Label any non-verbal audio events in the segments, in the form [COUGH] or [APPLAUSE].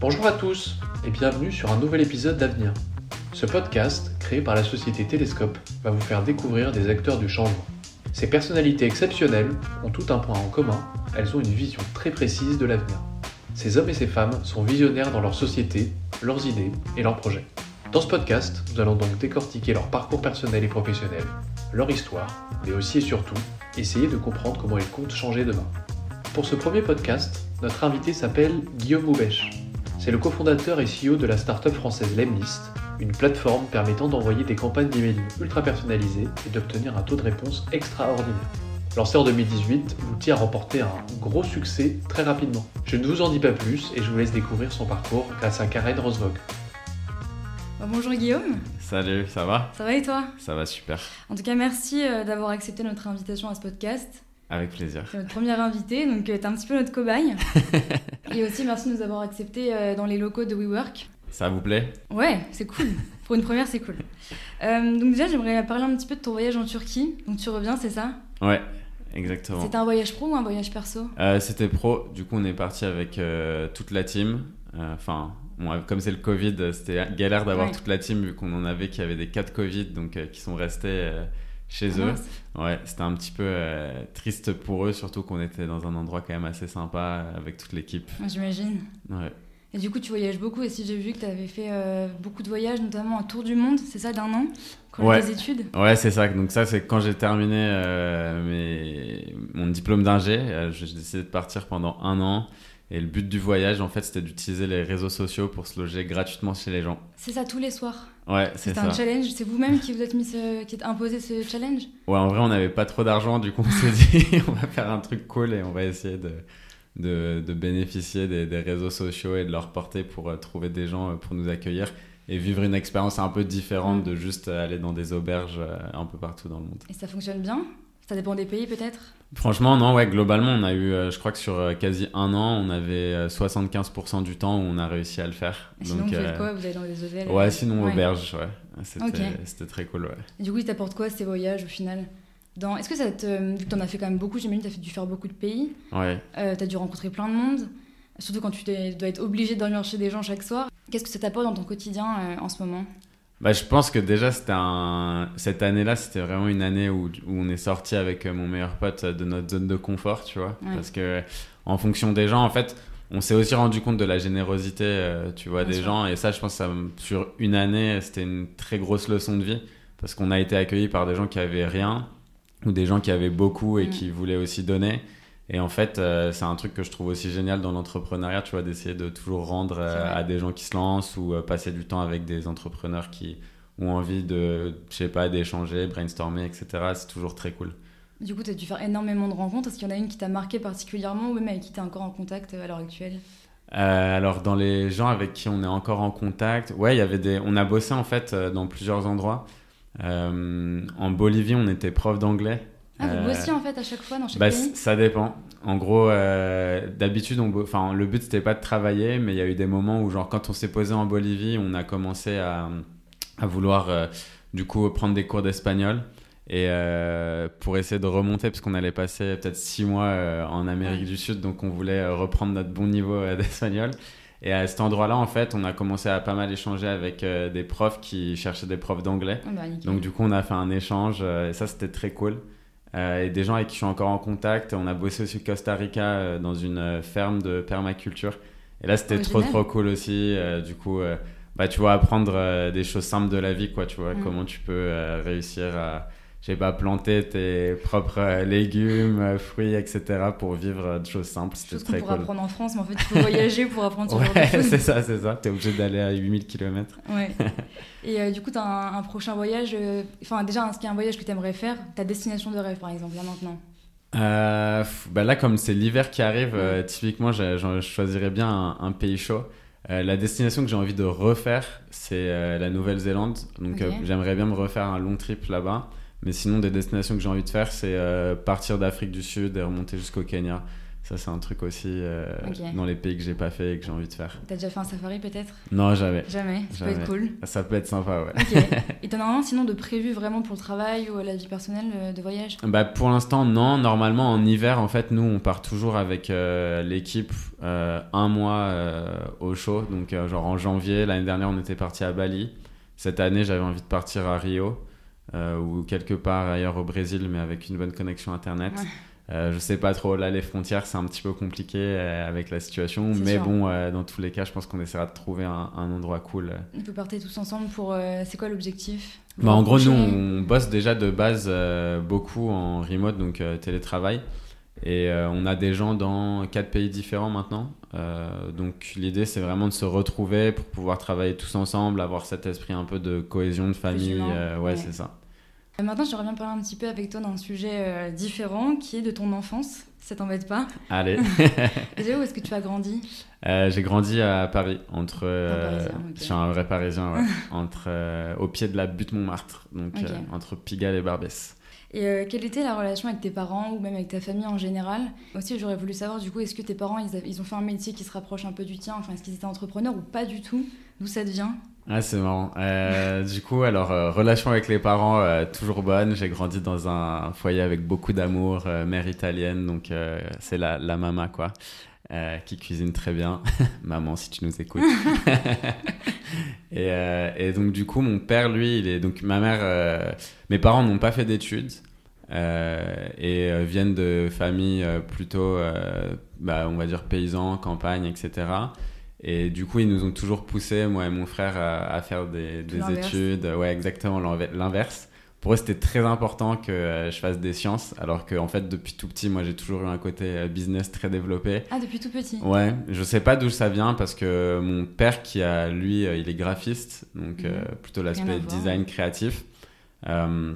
Bonjour à tous et bienvenue sur un nouvel épisode d'Avenir. Ce podcast, créé par la société Télescope, va vous faire découvrir des acteurs du changement. Ces personnalités exceptionnelles ont tout un point en commun, elles ont une vision très précise de l'avenir. Ces hommes et ces femmes sont visionnaires dans leur société, leurs idées et leurs projets. Dans ce podcast, nous allons donc décortiquer leur parcours personnel et professionnel, leur histoire, mais aussi et surtout, essayer de comprendre comment ils comptent changer demain. Pour ce premier podcast, notre invité s'appelle Guillaume Houbèche. C'est le cofondateur et CEO de la start-up française Lemlist, une plateforme permettant d'envoyer des campagnes d'emailing ultra personnalisées et d'obtenir un taux de réponse extraordinaire. Lancé en 2018, l'outil a remporté un gros succès très rapidement. Je ne vous en dis pas plus et je vous laisse découvrir son parcours grâce à Karen Rosvog. Bah, bonjour Guillaume. Salut, ça va? Ça va et toi? Ça va super. En tout cas, merci euh, d'avoir accepté notre invitation à ce podcast. Avec plaisir. C'est notre première invitée, donc tu es un petit peu notre cobaye. [LAUGHS] et aussi, merci de nous avoir accepté euh, dans les locaux de WeWork. Ça vous plaît? Ouais, c'est cool. Pour une première, c'est cool. Euh, donc déjà, j'aimerais parler un petit peu de ton voyage en Turquie. Donc tu reviens, c'est ça? Ouais, exactement. C'était un voyage pro ou un voyage perso? C'était pro. Du coup, on est parti avec toute la team. Enfin, comme c'est le Covid, c'était galère d'avoir Ouais. toute la team vu qu'on en avait qui avaient des cas de Covid, donc euh, qui sont restés euh, chez Ah eux. Ouais, c'était un petit peu euh, triste pour eux, surtout qu'on était dans un endroit quand même assez sympa euh, avec toute l'équipe. J'imagine. Ouais. Et du coup, tu voyages beaucoup. Et si j'ai vu que tu avais fait euh, beaucoup de voyages, notamment un tour du monde, c'est ça, d'un an? Quand Ouais. tes études? Ouais, c'est ça. Donc ça, c'est quand j'ai terminé euh, mes... mon diplôme d'ingé. j'ai décidé de partir pendant un an. Et le but du voyage, en fait, c'était d'utiliser les réseaux sociaux pour se loger gratuitement chez les gens. C'est ça tous les soirs Ouais, c'est ça. un challenge. C'est vous-même qui vous êtes mis ce... qui êtes imposé ce challenge? Ouais, en vrai, on n'avait pas trop d'argent. Du coup, on s'est dit, [LAUGHS] on va faire un truc cool et on va essayer de, de, de bénéficier des, des réseaux sociaux et de leur porter pour euh, trouver des gens euh, pour nous accueillir et vivre une expérience un peu différente de juste aller dans des auberges euh, un peu partout dans le monde. Et ça fonctionne bien? Ça dépend des pays peut-être? Franchement, non, ouais, globalement, on a eu, euh, je crois que sur euh, quasi un an, on avait euh, 75% du temps où on a réussi à le faire. Et Sinon, vous euh, faites quoi? Vous allez dans des hôtels Ouais, euh, sinon ouais. auberge, ouais. C'était très cool, ouais. Et du coup, ils t'apportent quoi ces voyages au final? Dans... Est-ce que ça te... Vu que t'en as fait quand même beaucoup, j'imagine t'as dû faire beaucoup de pays, Ouais. euh, t'as dû rencontrer plein de monde, surtout quand tu dois être obligé de dormir chez des gens chaque soir. Qu'est-ce que ça t'apporte dans ton quotidien euh, en ce moment? Bah, je pense que déjà, c'était un... cette année-là, c'était vraiment une année où, où on est sorti avec euh, mon meilleur pote de notre zone de confort, tu vois. Ouais. Parce que, en fonction des gens, en fait, on s'est aussi rendu compte de la générosité, euh, tu vois, Bien des sûr. gens. Et ça, je pense que ça, sur une année, c'était une très grosse leçon de vie. Parce qu'on a été accueillis par des gens qui avaient rien ou des gens qui avaient beaucoup et Mm. qui voulaient aussi donner. Et en fait, euh, c'est un truc que je trouve aussi génial dans l'entrepreneuriat, tu vois, d'essayer de toujours rendre euh, à des gens qui se lancent ou euh, passer du temps avec des entrepreneurs qui ont envie de, je sais pas, d'échanger, brainstormer, etc. C'est toujours très cool. Du coup, t'as dû faire énormément de rencontres. Est-ce qu'il y en a une qui t'a marqué particulièrement ou même avec qui t'es encore en contact à l'heure actuelle? Alors, dans les gens avec qui on est encore en contact, ouais, il y avait des. On a bossé en fait dans plusieurs endroits. En Bolivie, on était prof d'anglais. Ah, vous Euh, bossiez en fait à chaque fois dans chaque Bah, pays ça dépend. En gros, euh, d'habitude, on enfin, le but c'était pas de travailler, mais il y a eu des moments où, genre, quand on s'est posé en Bolivie, on a commencé à, à vouloir, euh, du coup, prendre des cours d'espagnol. Et euh, pour essayer de remonter, parce qu'on allait passer peut-être six mois euh, en Amérique Ouais. du Sud, donc on voulait euh, reprendre notre bon niveau euh, d'espagnol. Et à cet endroit-là, en fait, on a commencé à pas mal échanger avec euh, des profs qui cherchaient des profs d'anglais. Ah bah. Donc du coup, on a fait un échange euh, et ça, c'était très cool. Euh, et des gens avec qui je suis encore en contact. On a bossé aussi au Costa Rica euh, dans une euh, ferme de permaculture. Et là, c'était Oh, trop trop cool aussi. Du coup, bah, tu vois, apprendre des choses simples de la vie, quoi. Tu vois, Mm. comment tu peux réussir à, je sais pas, planter tes propres légumes, fruits, etc. pour vivre euh, de choses simples. C'était très cool. apprendre en France, mais en fait, il faut voyager pour apprendre ce genre de [LAUGHS] Ouais, choses. c'est ça, c'est ça. T'es obligé d'aller à 8000 km. Ouais. [LAUGHS] Et euh, du coup, tu as un, un prochain voyage. euh, Enfin, déjà, est-ce qu'il y a un voyage que tu aimerais faire Ta destination de rêve, par exemple, là maintenant Euh, bah là, comme c'est l'hiver qui arrive, typiquement, je, je choisirais bien un, un pays chaud. Euh, la destination que j'ai envie de refaire, c'est euh, la Nouvelle-Zélande. Donc, euh, j'aimerais bien me refaire un long trip là-bas. Mais sinon, des destinations que j'ai envie de faire, c'est euh, partir d'Afrique du Sud et remonter jusqu'au Kenya. Ça, c'est un truc aussi euh, dans les pays que j'ai pas fait et que j'ai envie de faire. T'as déjà fait un safari peut-être? Non, jamais. Jamais, ça Jamais. peut être cool. Ça peut être sympa, ouais. [LAUGHS] Et t'en as un sinon de prévu vraiment pour le travail ou la vie personnelle euh, de voyage? Bah, pour l'instant, non. Normalement, en hiver, en fait, nous, on part toujours avec euh, l'équipe un mois au chaud. Donc, genre en janvier, l'année dernière, on était parti à Bali. Cette année, j'avais envie de partir à Rio ou quelque part ailleurs au Brésil, mais avec une bonne connexion Internet. Ouais. Euh, je sais pas trop, là, les frontières, c'est un petit peu compliqué euh, avec la situation. Mais sûr. bon, euh, dans tous les cas, je pense qu'on essaiera de trouver un, un endroit cool. Vous partez tous ensemble pour. euh, c'est quoi l'objectif? Bah, en gros, nous, on bosse déjà de base euh, beaucoup en remote, donc euh, télétravail. Et euh, on a des gens dans quatre pays différents maintenant. Euh, donc l'idée, c'est vraiment de se retrouver pour pouvoir travailler tous ensemble, avoir cet esprit un peu de cohésion, de famille. euh, ouais. c'est ça. Euh, Maintenant, j'aimerais bien parler un petit peu avec toi d'un sujet euh, différent qui est de ton enfance. Ça t'embête pas? Allez. [LAUGHS] [LAUGHS] Déjà, où est-ce que tu as grandi? Euh, J'ai grandi à Paris, entre. euh. Je suis un vrai Parisien, ouais. [LAUGHS] entre, euh, au pied de la butte Montmartre, donc entre Pigalle et Barbès. Et euh, quelle était la relation avec tes parents ou même avec ta famille en général? Aussi, j'aurais voulu savoir, du coup, est-ce que tes parents, ils, ils ont fait un métier qui se rapproche un peu du tien? Enfin, est-ce qu'ils étaient entrepreneurs ou pas du tout? D'où ça te vient Ah, c'est marrant. Euh, du coup, alors, euh, relation avec les parents, toujours bonne. J'ai grandi dans un foyer avec beaucoup d'amour, mère italienne, donc c'est la, la mama, quoi, euh, qui cuisine très bien. [LAUGHS] Maman, si tu nous écoutes. [LAUGHS] et, euh, et donc, du coup, mon père, lui, il est. Donc, ma mère. euh, mes parents n'ont pas fait d'études. et viennent de familles plutôt, bah, on va dire, paysans, campagne, etc. Et du coup, ils nous ont toujours poussé, moi et mon frère, à, à faire des, des études. Ouais, exactement l'inverse. Pour eux, c'était très important que euh, je fasse des sciences, alors que en fait, depuis tout petit, moi, j'ai toujours eu un côté euh, business très développé. Ah, depuis tout petit Ouais, je sais pas d'où ça vient parce que mon père, qui a lui, euh, il est graphiste, donc euh, plutôt l'aspect voir. design créatif. euh,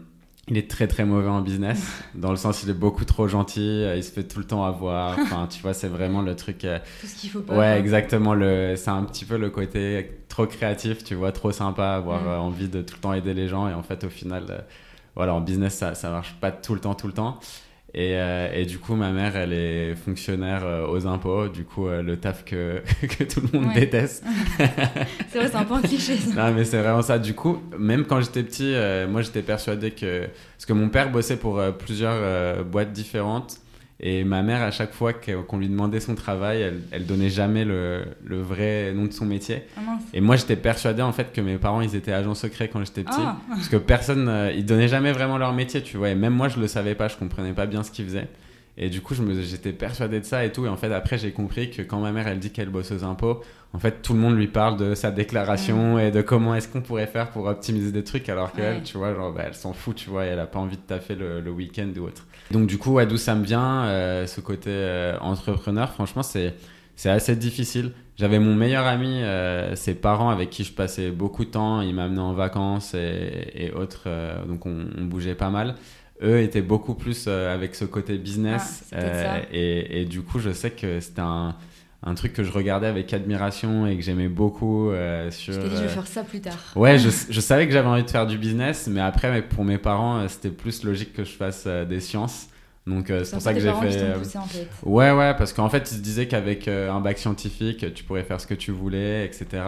il est très très mauvais en business, [LAUGHS] dans le sens il est beaucoup trop gentil, euh, il se fait tout le temps avoir. [LAUGHS] Enfin, tu vois, c'est vraiment le truc. euh, Tout ce qu'il faut pas. Ouais, exactement. Le, c'est un petit peu le côté trop créatif, tu vois, trop sympa, avoir euh, envie de tout le temps aider les gens. Et en fait, au final, euh, voilà, en business, ça, ça marche pas tout le temps, tout le temps. Et, euh, et du coup, ma mère, elle est fonctionnaire euh, aux impôts. Du coup, euh, le taf que, [LAUGHS] que tout le monde Ouais. déteste. [LAUGHS] C'est vrai, c'est un peu un cliché. ça. Non, mais c'est vraiment ça. Du coup, même quand j'étais petit, euh, moi, j'étais persuadé que... Parce que mon père bossait pour plusieurs boîtes différentes. Et ma mère, à chaque fois qu'on lui demandait son travail, elle, elle donnait jamais le, le vrai nom de son métier. Ah. Et moi, j'étais persuadé en fait que mes parents, ils étaient agents secrets quand j'étais petit. Ah, Parce que personne, euh, ils donnaient jamais vraiment leur métier, tu vois. Et même moi, je le savais pas, je comprenais pas bien ce qu'ils faisaient. Et du coup, j'étais persuadé de ça et tout. Et en fait, après, j'ai compris que quand ma mère, elle dit qu'elle bosse aux impôts, en fait, tout le monde lui parle de sa déclaration et de comment est-ce qu'on pourrait faire pour optimiser des trucs, alors qu'elle, Ouais. tu vois, genre, bah, elle s'en fout, tu vois, et elle a pas envie de taffer le, le week-end ou autre. Donc, du coup, ouais, d'où ça me vient, euh, ce côté euh, entrepreneur, franchement, c'est c'est assez difficile. J'avais mon meilleur ami, euh, ses parents avec qui je passais beaucoup de temps, ils m'amenaient en vacances et, et autres, euh, donc on, on bougeait pas mal. Eux étaient beaucoup plus euh, avec ce côté business Ah, ça. et, et du coup je sais que c'était un, un truc que je regardais avec admiration et que j'aimais beaucoup euh, sur... je t'ai dit, je euh, vais faire ça plus tard. Ouais, je, [LAUGHS] je savais que j'avais envie de faire du business, mais après, mais pour mes parents, euh, c'était plus logique que je fasse euh, des sciences. Donc, euh, c'est pour ça que j'ai fait. t'ont euh, poussé en fait. Ouais, ouais, parce qu'en fait, ils se disaient qu'avec euh, un bac scientifique, tu pourrais faire ce que tu voulais, etc.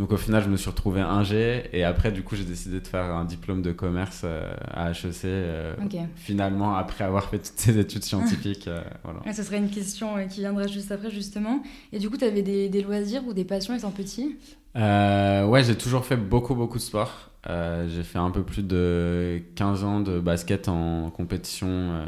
Donc, au final, je me suis retrouvé ingé. Et après, du coup, j'ai décidé de faire un diplôme de commerce euh, à HEC. euh. Finalement, après avoir fait toutes ces études scientifiques. euh, [LAUGHS] voilà. Ouais, ce serait une question qui viendrait juste après, justement. Et du coup, tu avais des, des loisirs ou des passions étant petit? Ouais, j'ai toujours fait beaucoup, beaucoup de sport. J'ai fait un peu plus de 15 ans de basket en compétition.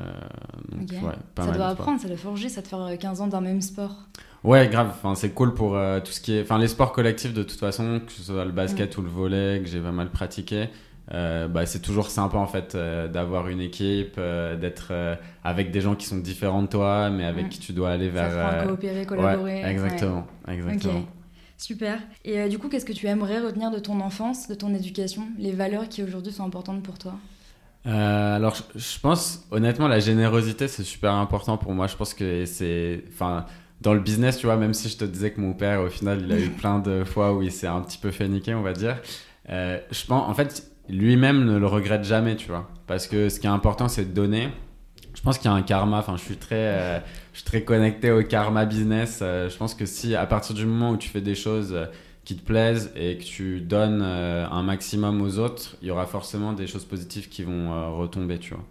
donc, Ok. ouais, pas Ça mal doit de apprendre, ça doit forger, ça te faire euh, 15 ans d'un même sport. Ouais, grave. Enfin, c'est cool pour euh, tout ce qui est. Enfin, les sports collectifs, de toute façon, que ce soit le basket ou le volet, que j'ai pas mal pratiqué. euh, bah, c'est toujours sympa en fait euh, d'avoir une équipe, d'être avec des gens qui sont différents de toi, mais avec Mm. qui tu dois aller Ça vers. euh, coopérer, collaborer. Ouais, exactement, exactement. Ok. Super. Et du coup, qu'est-ce que tu aimerais retenir de ton enfance, de ton éducation, les valeurs qui aujourd'hui sont importantes pour toi? Alors, je, je pense, honnêtement, la générosité, c'est super important pour moi. Je pense que c'est. Enfin, dans le business, tu vois, même si je te disais que mon père, au final, il a eu plein de fois où il s'est un petit peu fait niquer, on va dire. euh, je pense, en fait, lui-même ne le regrette jamais, tu vois. Parce que ce qui est important, c'est de donner. Je pense qu'il y a un karma. Enfin, je suis très. euh, je suis très connecté au karma business. Euh, je pense que si à partir du moment où tu fais des choses euh, qui te plaisent et que tu donnes un maximum aux autres, il y aura forcément des choses positives qui vont retomber, tu vois.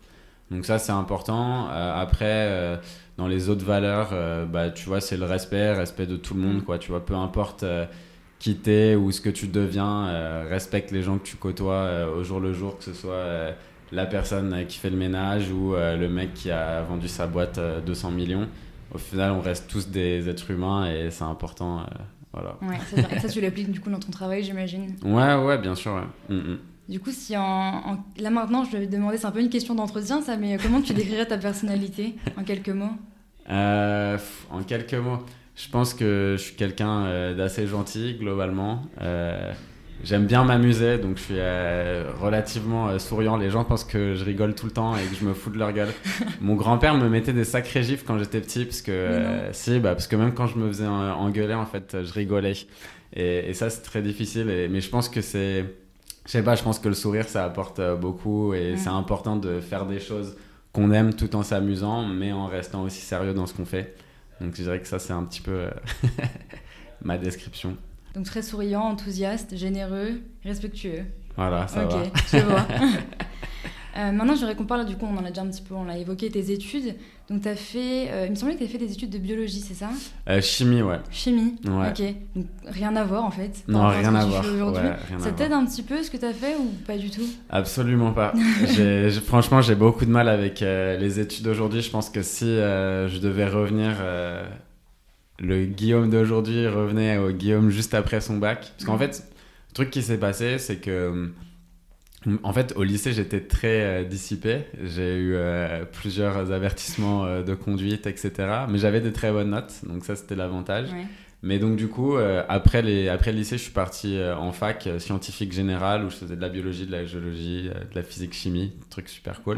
Donc ça c'est important. après, dans les autres valeurs, bah tu vois, c'est le respect, respect de tout le monde, quoi. Tu vois, peu importe qui t'es ou ce que tu deviens, respecte les gens que tu côtoies au jour le jour, que ce soit la personne qui fait le ménage ou euh, le mec qui a vendu sa boîte 200 euh, millions. Au final, on reste tous des êtres humains et c'est important. Euh, voilà. Ouais, ça, tu l'appliques du coup dans ton travail, j'imagine Ouais, ouais, bien sûr. Ouais. Mm, mm. Du coup, si en, là maintenant, je vais te demander, c'est un peu une question d'entretien, ça, mais comment tu décrirais ta personnalité en quelques mots? En quelques mots, je pense que je suis quelqu'un d'assez gentil globalement. J'aime bien m'amuser, donc je suis euh, relativement euh, souriant. Les gens pensent que je rigole tout le temps et que je me fous de leur gueule. [LAUGHS] Mon grand-père me mettait des sacrés gifs quand j'étais petit, parce que, euh, si, bah, parce que même quand je me faisais engueuler, en fait, je rigolais. Et, ça, c'est très difficile. mais je pense que c'est. Je sais pas, je pense que le sourire, ça apporte beaucoup et c'est important de faire des choses qu'on aime tout en s'amusant, mais en restant aussi sérieux dans ce qu'on fait. Donc je dirais que ça, c'est un petit peu [LAUGHS] ma description. Donc très souriant, enthousiaste, généreux, respectueux. Voilà, ça va. Ok, je vois. [LAUGHS] euh, maintenant, qu'on parle, du coup, on en a déjà un petit peu, on l'a évoqué, tes études. Donc, tu as fait, euh, il me semblait que tu as fait des études de biologie, c'est ça? Euh, Chimie, ouais. Chimie, ouais. ok. Donc, rien à voir, en fait. Non, rien à voir. Ouais, ça t'aide un petit peu ce que tu as fait ou pas du tout? Absolument pas. [LAUGHS] franchement, j'ai beaucoup de mal avec euh, les études aujourd'hui. Je pense que si je devais revenir le Guillaume d'aujourd'hui revenait au Guillaume juste après son bac. Parce qu'en fait, le truc qui s'est passé, c'est que. En fait, au lycée, j'étais très euh, dissipé. J'ai eu euh, plusieurs avertissements euh, de conduite, etc. Mais j'avais des très bonnes notes, donc ça, c'était l'avantage. Mais donc, du coup, après, les, après le lycée, je suis parti en fac scientifique générale où je faisais de la biologie, de la géologie, de la physique-chimie, truc super cool.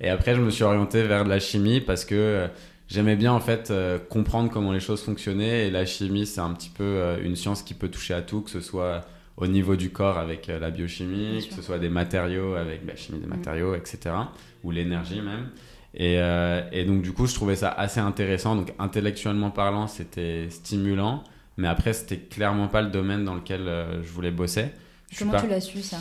Et après, je me suis orienté vers de la chimie parce que j'aimais bien en fait euh, comprendre comment les choses fonctionnaient et la chimie c'est un petit peu euh, une science qui peut toucher à tout que ce soit au niveau du corps avec euh, la biochimie que ce soit des matériaux avec la chimie des mm. matériaux etc ou l'énergie même. Et, et, donc du coup je trouvais ça assez intéressant. Donc intellectuellement parlant c'était stimulant mais après c'était clairement pas le domaine dans lequel je voulais bosser. Comment tu l'as su ça?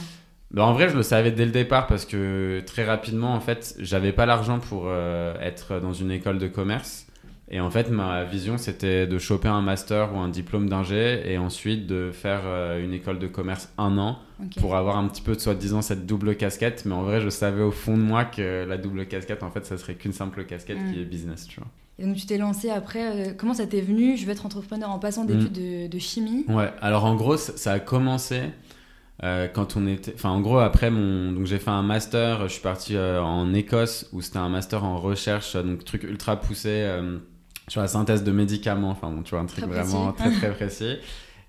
Bah, en vrai, je le savais dès le départ parce que très rapidement, en fait, j'avais pas l'argent pour euh, être dans une école de commerce. Et en fait, ma vision, c'était de choper un master ou un diplôme d'ingé et ensuite de faire euh, une école de commerce un an pour avoir un petit peu, soi-disant, cette double casquette. Mais en vrai, je savais au fond de moi que la double casquette, en fait, ça serait qu'une simple casquette qui mm. est business, tu vois. Et donc, tu t'es lancé après. Euh, comment ça t'est venu? Je veux être entrepreneur en passant d'études mm. de, de, chimie Ouais, alors en gros, ça a commencé euh, quand on était, enfin en gros après mon, donc j'ai fait un master, je suis parti en Écosse où c'était un master en recherche, donc truc ultra poussé sur la synthèse de médicaments, enfin bon, tu vois un truc vraiment très très [LAUGHS] précis.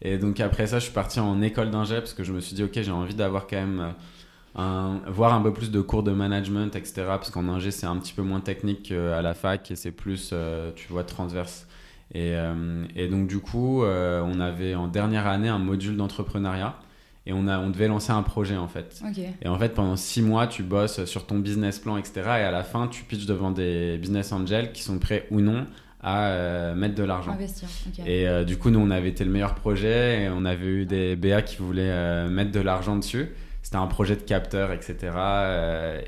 Et donc après ça, je suis parti en école d'ingé parce que je me suis dit ok j'ai envie d'avoir quand même un, voir un peu plus de cours de management etc parce qu'en ingé c'est un petit peu moins technique qu'à la fac et c'est plus tu vois transverse. Et, et, donc du coup on avait en dernière année un module d'entrepreneuriat et on, a, on devait lancer un projet en fait. Et en fait, pendant six mois, tu bosses sur ton business plan, etc. Et à la fin, tu pitches devant des business angels qui sont prêts ou non à euh, mettre de l'argent. Investir. Et euh, du coup, nous, on avait été le meilleur projet et on avait eu des BA qui voulaient euh, mettre de l'argent dessus. C'était un projet de capteur, etc.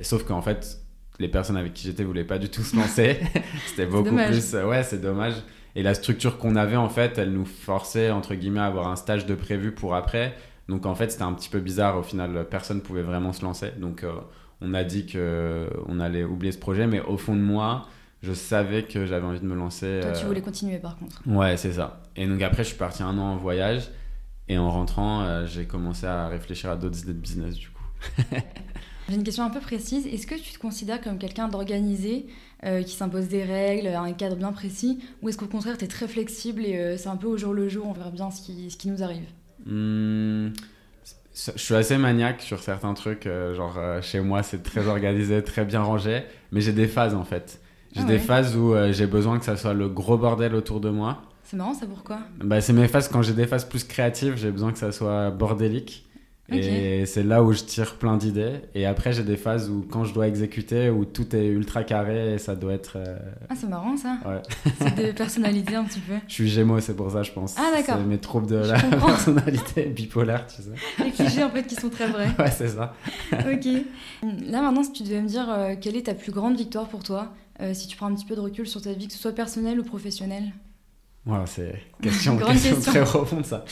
sauf qu'en fait, les personnes avec qui j'étais voulaient pas du tout se lancer. [LAUGHS] C'était beaucoup plus. ouais, c'est dommage. Et la structure qu'on avait, en fait, elle nous forçait, entre guillemets, à avoir un stage de prévu pour après. Donc en fait, c'était un petit peu bizarre. Au final, personne ne pouvait vraiment se lancer. Donc on a dit qu'on allait oublier ce projet, mais au fond de moi, je savais que j'avais envie de me lancer. Toi, tu euh, voulais continuer par contre. Ouais, c'est ça. Et donc après, je suis parti un an en voyage. Et en rentrant, euh, j'ai commencé à réfléchir à d'autres idées de business du coup. [LAUGHS] J'ai une question un peu précise. Est-ce que tu te considères comme quelqu'un d'organisé, qui s'impose des règles, un cadre bien précis, ou est-ce qu'au contraire, tu es très flexible et c'est un peu au jour le jour, on verra bien ce qui, ce qui nous arrive? Hmm, je suis assez maniaque sur certains trucs. Euh, genre, euh, chez moi, c'est très organisé, très bien rangé. Mais j'ai des phases, en fait. J'ai ah des phases où euh, j'ai besoin que ça soit le gros bordel autour de moi. C'est marrant, ça pourquoi bah, C'est mes phases, quand j'ai des phases plus créatives, j'ai besoin que ça soit bordélique. Et c'est là où je tire plein d'idées. Et après, j'ai des phases où, quand je dois exécuter, où tout est ultra carré et ça doit être. euh, Ah, c'est marrant ça. Ouais. [LAUGHS] C'est des personnalités un petit peu. Je suis Gémeaux, c'est pour ça, je pense. Ah, d'accord. C'est mes troubles de Je la comprends. [LAUGHS] personnalité bipolaire, tu sais. [LAUGHS] Les clichés en fait qui sont très vrais. Ouais, c'est ça. ok. Là maintenant, si tu devais me dire euh, quelle est ta plus grande victoire pour toi, euh, si tu prends un petit peu de recul sur ta vie, que ce soit personnelle ou professionnelle. Voilà, c'est [LAUGHS] question, question question. très profonde, ça.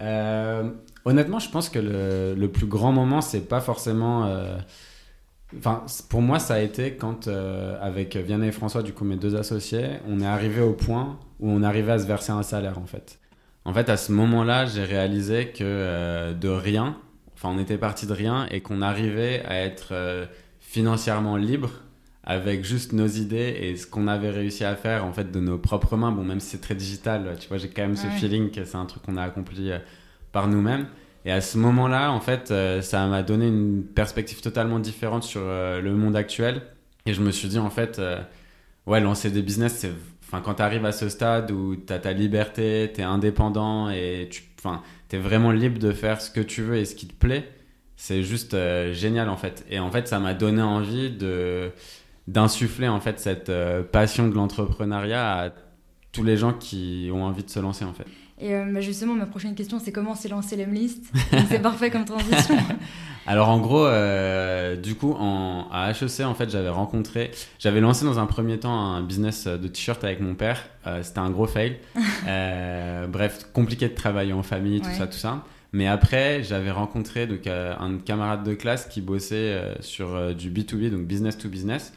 Euh, honnêtement, je pense que le, le plus grand moment, c'est pas forcément. euh, Enfin, pour moi, ça a été quand, avec Vianney et François, du coup, mes deux associés, on est arrivé au point où on arrivait à se verser un salaire, en fait. En fait, à ce moment-là, j'ai réalisé que de rien, enfin, on était parti de rien et qu'on arrivait à être financièrement libre avec juste nos idées et ce qu'on avait réussi à faire en fait de nos propres mains. Bon, même si c'est très digital, tu vois, j'ai quand même ce feeling que c'est un truc qu'on a accompli euh, par nous-mêmes. Et à ce moment-là, en fait, euh, ça m'a donné une perspective totalement différente sur euh, le monde actuel. Et je me suis dit, en fait, ouais, lancer des business, c'est. Enfin, quand tu arrives à ce stade où tu as ta liberté, tu es indépendant et tu enfin, es vraiment libre de faire ce que tu veux et ce qui te plaît, c'est juste euh, génial en fait. Et en fait, ça m'a donné envie de d'insuffler en fait cette euh, passion de l'entrepreneuriat à tous les gens qui ont envie de se lancer en fait. Et euh, justement, ma prochaine question, c'est comment s'est lancé l'Emlist? C'est [LAUGHS] parfait comme transition. [LAUGHS] Alors en gros, euh, du coup, en, à HEC, en fait, j'avais rencontré, j'avais lancé dans un premier temps un business de t-shirt avec mon père. Euh, C'était un gros fail. [LAUGHS] Bref, compliqué de travailler en famille, tout Ouais. ça, tout ça. Mais après, j'avais rencontré donc, un camarade de classe qui bossait sur du B2B, donc business to business,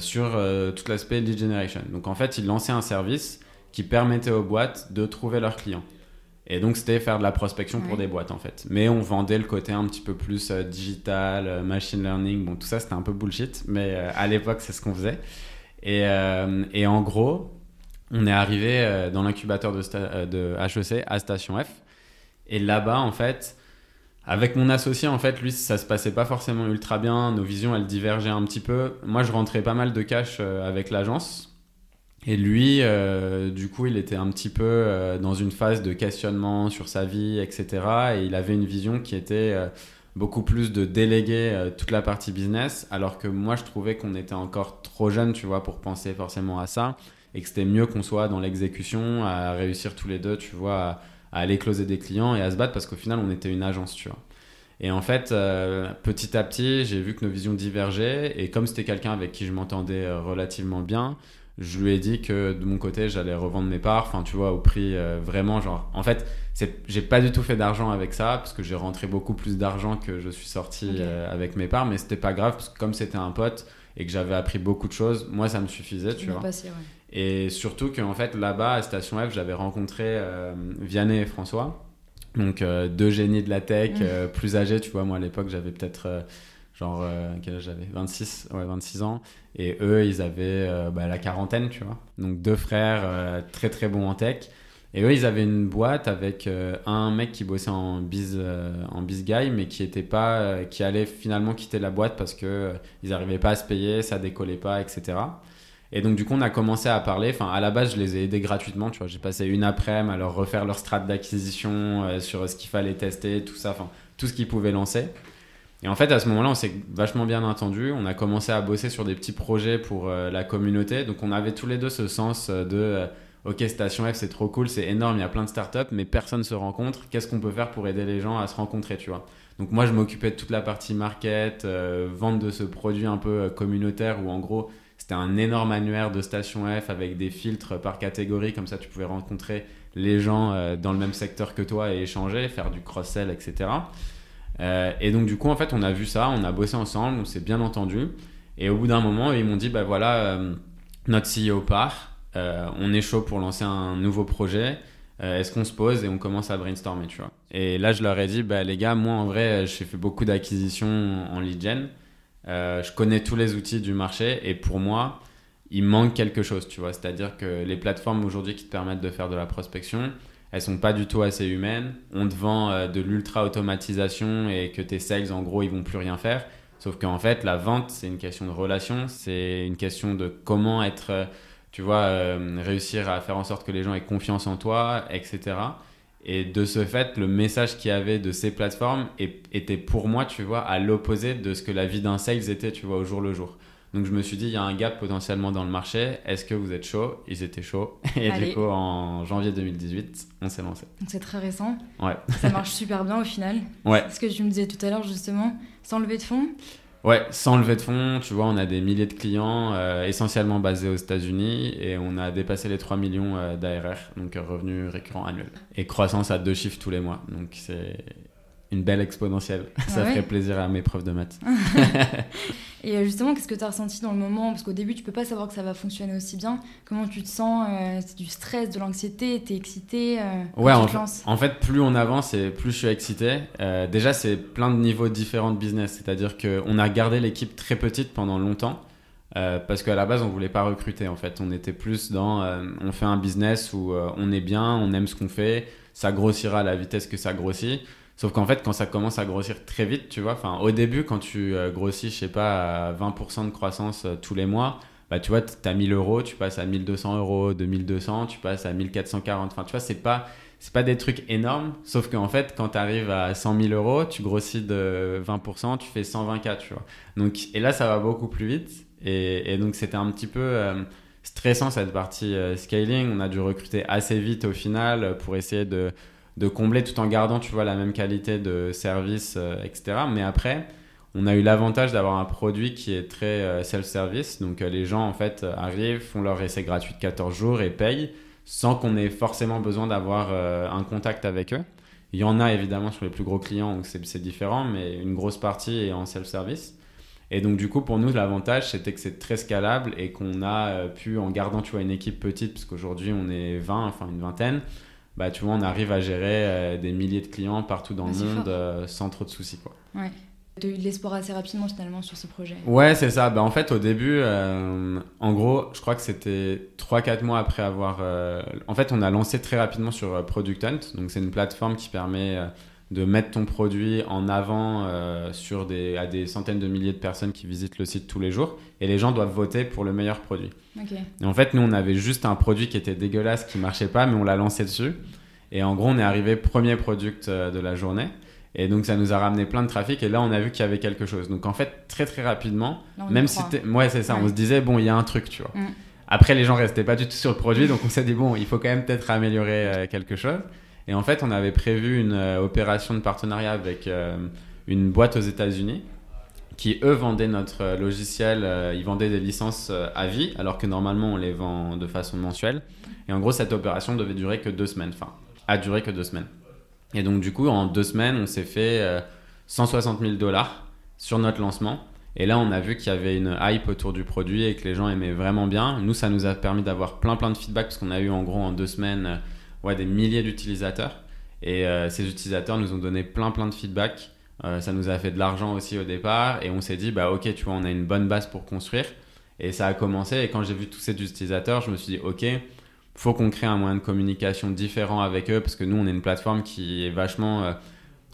sur euh, tout l'aspect lead generation. Donc en fait, il lançait un service qui permettait aux boîtes de trouver leurs clients. Et donc, c'était faire de la prospection pour des boîtes, en fait. Mais on vendait le côté un petit peu plus euh, digital, euh, machine learning. Bon, tout ça, c'était un peu bullshit, mais euh, à l'époque, c'est ce qu'on faisait. Et, euh, et en gros, on est arrivé euh, dans l'incubateur de, euh, de HEC à Station F. Et là-bas, en fait, avec mon associé, en fait, lui, ça se passait pas forcément ultra bien. Nos visions, elles divergeaient un petit peu. Moi, je rentrais pas mal de cash euh, avec l'agence. Et lui, euh, du coup, il était un petit peu euh, dans une phase de questionnement sur sa vie, etc. Et il avait une vision qui était beaucoup plus de déléguer toute la partie business, alors que moi, je trouvais qu'on était encore trop jeune, tu vois, pour penser forcément à ça, et que c'était mieux qu'on soit dans l'exécution, à réussir tous les deux, tu vois, à aller closer des clients et à se battre, parce qu'au final, on était une agence, tu vois. Et en fait, euh, petit à petit, j'ai vu que nos visions divergeaient, et comme c'était quelqu'un avec qui je m'entendais euh, relativement bien, je lui ai dit que de mon côté j'allais revendre mes parts enfin tu vois au prix euh, vraiment genre en fait j'ai pas du tout fait d'argent avec ça parce que j'ai rentré beaucoup plus d'argent que je suis sorti euh, avec mes parts mais c'était pas grave parce que comme c'était un pote et que j'avais appris beaucoup de choses moi ça me suffisait tu vois passé, ouais. Et surtout qu'en fait, là-bas, à Station F, j'avais rencontré euh, Vianney et François. Donc, euh, deux génies de la tech, Mm. euh, plus âgés. Tu vois, moi, à l'époque, j'avais peut-être, euh, genre, quel âge j'avais? 26, ouais, 26 ans. Et eux, ils avaient bah, la quarantaine, tu vois. Donc, deux frères très, très bons en tech. Et eux, ils avaient une boîte avec un mec qui bossait en biz, en biz guy, mais qui était pas, qui allait finalement quitter la boîte parce que ils n'arrivaient pas à se payer, ça décollait pas, etc. Et donc, du coup, on a commencé à parler. Enfin, à la base, je les ai aidés gratuitement. Tu vois, j'ai passé une après-midi à leur refaire leur strat d'acquisition euh, sur ce qu'il fallait tester, tout ça, enfin, tout ce qu'ils pouvaient lancer. Et en fait, à ce moment-là, on s'est vachement bien entendu. On a commencé à bosser sur des petits projets pour euh, la communauté. Donc, on avait tous les deux ce sens euh, de OK, Station F, c'est trop cool, c'est énorme, il y a plein de startups, mais personne se rencontre. Qu'est-ce qu'on peut faire pour aider les gens à se rencontrer, tu vois? Donc, moi, je m'occupais de toute la partie market, vente de ce produit un peu communautaire où, en gros, c'était un énorme annuaire de Station F avec des filtres par catégorie, comme ça tu pouvais rencontrer les gens euh, dans le même secteur que toi et échanger, faire du cross-sell, etc. Euh, et donc du coup, en fait, on a vu ça, on a bossé ensemble, on s'est bien entendu. Et au bout d'un moment, ils m'ont dit, bah voilà, euh, notre CEO part, on est chaud pour lancer un nouveau projet. Est-ce qu'on se pose et on commence à brainstormer, tu vois Et là, je leur ai dit, bah les gars, moi en vrai, j'ai fait beaucoup d'acquisitions en lead gen. Euh, je connais tous les outils du marché et pour moi, il manque quelque chose, tu vois. C'est-à-dire que les plateformes aujourd'hui qui te permettent de faire de la prospection, elles sont pas du tout assez humaines. On te vend euh, de l'ultra-automatisation et que tes sales, en gros, ils vont plus rien faire. Sauf qu'en fait, la vente, c'est une question de relation, c'est une question de comment être, euh, tu vois, réussir à faire en sorte que les gens aient confiance en toi, etc. Et de ce fait, le message qu'il y avait de ces plateformes était pour moi, tu vois, à l'opposé de ce que la vie d'un sales était, tu vois, au jour le jour. Donc je me suis dit, il y a un gap potentiellement dans le marché. Est-ce que vous êtes chaud? Ils étaient chauds. [LAUGHS] Et du coup, en janvier 2018, on s'est lancé. Donc c'est très récent. Ouais. Ça marche super bien au final. Ouais. Ce que tu me disais tout à l'heure, justement, sans lever de fonds Ouais, sans lever de fonds, tu vois, on a des milliers de clients euh, essentiellement basés aux États-Unis et on a dépassé les 3 millions euh, d'ARR, donc euh, revenus récurrents annuels. Et croissance à deux chiffres tous les mois. Donc c'est une belle exponentielle. Ça ferait plaisir à mes profs de maths. [LAUGHS] et euh, justement, qu'est-ce que tu as ressenti dans le moment? Parce qu'au début, tu peux pas savoir que ça va fonctionner aussi bien. Comment tu te sens? Euh, C'est du stress, de l'anxiété? Tu es excité euh, Ouais, en, en, fait, plus on avance et plus je suis excité. déjà, c'est plein de niveaux différents de business. C'est-à-dire qu'on a gardé l'équipe très petite pendant longtemps. parce qu'à la base, on voulait pas recruter. En fait, on était plus dans on fait un business où on est bien, on aime ce qu'on fait, ça grossira à la vitesse que ça grossit. Sauf qu'en fait, quand ça commence à grossir très vite, tu vois, enfin, au début, quand tu euh, grossis, je sais pas, à 20% de croissance euh, tous les mois, bah, tu vois, tu as 1000 euros, tu passes à 1200 euros, de 1200, tu passes à 1440. Enfin, tu vois, c'est pas, c'est pas des trucs énormes. Sauf qu'en fait, quand tu arrives à 100 000 euros, tu grossis de 20%, tu fais 120K, tu vois. Donc, et là, ça va beaucoup plus vite. Et, et donc, c'était un petit peu euh, stressant cette partie scaling. On a dû recruter assez vite au final pour essayer de de combler tout en gardant, tu vois, la même qualité de service, euh, etc. Mais après, on a eu l'avantage d'avoir un produit qui est très euh, self-service. Donc, euh, les gens, en fait, arrivent, font leur essai gratuit de 14 jours et payent sans qu'on ait forcément besoin d'avoir un contact avec eux. Il y en a évidemment sur les plus gros clients, donc c'est différent, mais une grosse partie est en self-service. Et donc, du coup, pour nous, l'avantage, c'était que c'est très scalable et qu'on a pu, en gardant, tu vois, une équipe petite, parce qu'aujourd'hui, on est 20, enfin une vingtaine, bah, tu vois, on arrive à gérer euh, des milliers de clients partout dans le monde euh, sans trop de soucis. Quoi. Ouais. Tu as eu de l'espoir assez rapidement finalement sur ce projet. Ouais, c'est ça. Bah, en fait, au début, euh, en gros, je crois que c'était 3-4 mois après avoir. En fait, on a lancé très rapidement sur Product Hunt. Donc, c'est une plateforme qui permet de mettre ton produit en avant sur des, à des centaines de milliers de personnes qui visitent le site tous les jours. Et les gens doivent voter pour le meilleur produit. Et en fait, nous, on avait juste un produit qui était dégueulasse, qui marchait pas, mais on l'a lancé dessus. Et en gros, on est arrivé premier product euh, de la journée. Et donc, ça nous a ramené plein de trafic. Et là, on a vu qu'il y avait quelque chose. Donc, en fait, très, très rapidement, même si. Ouais, c'est ça. On se disait, bon, il y a un truc, tu vois. Mm. Après, les gens restaient pas du tout sur le produit. Donc, on s'est dit, bon, il faut quand même peut-être améliorer euh, quelque chose. Et en fait, on avait prévu une euh, opération de partenariat avec une boîte aux États-Unis qui eux vendaient notre euh, logiciel, euh, ils vendaient des licences euh, à vie, alors que normalement on les vend de façon mensuelle. Et en gros, cette opération devait durer que deux semaines, enfin, a duré que deux semaines. Et donc du coup, en deux semaines, on s'est fait 160 000 dollars sur notre lancement. Et là, on a vu qu'il y avait une hype autour du produit et que les gens aimaient vraiment bien. Nous, ça nous a permis d'avoir plein plein de feedback parce qu'on a eu en gros en deux semaines ouais, des milliers d'utilisateurs. Et ces utilisateurs nous ont donné plein plein de feedback. Euh, ça nous a fait de l'argent aussi au départ et on s'est dit, bah ok, tu vois, on a une bonne base pour construire. Et ça a commencé et quand j'ai vu tous ces utilisateurs, je me suis dit, ok, faut qu'on crée un moyen de communication différent avec eux parce que nous, on est une plateforme qui est vachement... Euh,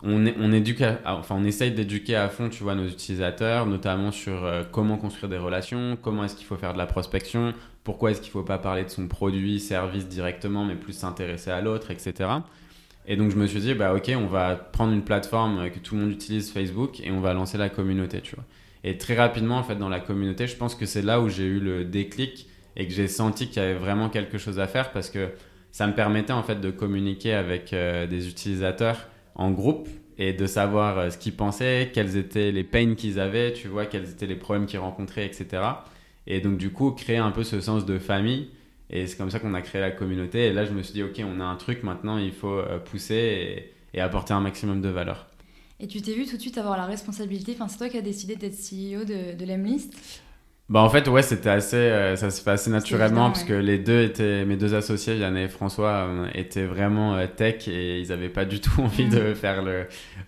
on, est, on, éduque enfin, on essaye d'éduquer à fond, tu vois, nos utilisateurs, notamment sur euh, comment construire des relations, comment est-ce qu'il faut faire de la prospection, pourquoi est-ce qu'il ne faut pas parler de son produit, service directement, mais plus s'intéresser à l'autre, etc. Et donc je me suis dit, bah ok, on va prendre une plateforme que tout le monde utilise, Facebook, et on va lancer la communauté. Et très rapidement, en fait, dans la communauté, je pense que c'est là où j'ai eu le déclic et que j'ai senti qu'il y avait vraiment quelque chose à faire parce que ça me permettait en fait de communiquer avec euh, des utilisateurs en groupe et de savoir euh, ce qu'ils pensaient, quels étaient les pains qu'ils avaient, tu vois, quels étaient les problèmes qu'ils rencontraient, etc. Et donc du coup, créer un peu ce sens de famille et c'est comme ça qu'on a créé la communauté. Et là, je me suis dit, OK, on a un truc maintenant, il faut euh, pousser et, apporter un maximum de valeur. Et tu t'es vu tout de suite avoir la responsabilité, enfin, c'est toi qui as décidé d'être CEO de, de l'Emlist? Bah en fait ouais c'était assez euh, ça se fait assez naturellement parce que les deux étaient mes deux associés Yann et François euh, étaient vraiment tech et ils avaient pas du tout [LAUGHS] envie mm. de faire le,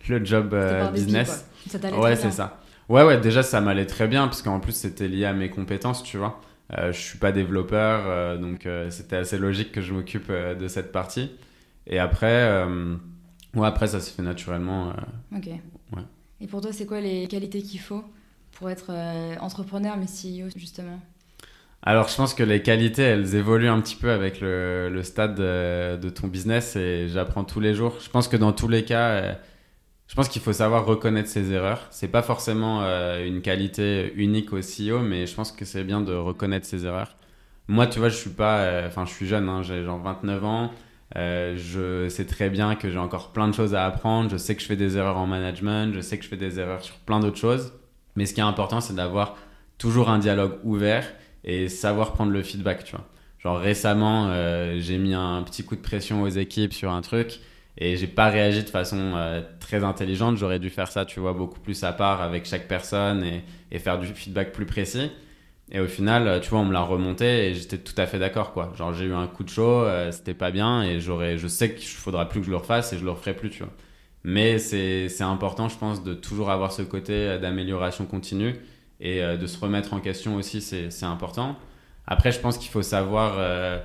le job business. ça ouais c'est ça. Ouais ouais déjà ça m'allait très bien parce qu'en plus c'était lié à mes compétences tu vois. Euh, je suis pas développeur, euh, donc euh, c'était assez logique que je m'occupe de cette partie. Et après, ouais, après ça se fait naturellement. ok. Ouais. Et pour toi, c'est quoi les qualités qu'il faut pour être entrepreneur mais CEO justement? Alors, je pense que les qualités, elles évoluent un petit peu avec le, le stade de, de, ton business et j'apprends tous les jours. Je pense que dans tous les cas, euh, je pense qu'il faut savoir reconnaître ses erreurs. C'est pas forcément euh, une qualité unique au CEO, mais je pense que c'est bien de reconnaître ses erreurs. Moi, tu vois, je suis pas, euh, enfin, je suis jeune, hein, j'ai genre 29 ans. Euh, je sais très bien que j'ai encore plein de choses à apprendre. Je sais que je fais des erreurs en management. Je sais que je fais des erreurs sur plein d'autres choses. Mais ce qui est important, c'est d'avoir toujours un dialogue ouvert et savoir prendre le feedback, tu vois. Genre récemment, euh, j'ai mis un petit coup de pression aux équipes sur un truc et j'ai pas réagi de façon euh, très intelligente. J'aurais dû faire ça, tu vois, beaucoup plus à part avec chaque personne et, faire du feedback plus précis. Et au final, tu vois, on me l'a remonté et j'étais tout à fait d'accord, quoi. Genre, j'ai eu un coup de chaud, euh, c'était pas bien et j'aurais, je sais qu'il faudra plus que je le refasse et je le referai plus, tu vois. Mais c'est, important, je pense, de toujours avoir ce côté euh, d'amélioration continue et euh, de se remettre en question aussi, c'est, important. Après, je pense qu'il faut savoir euh,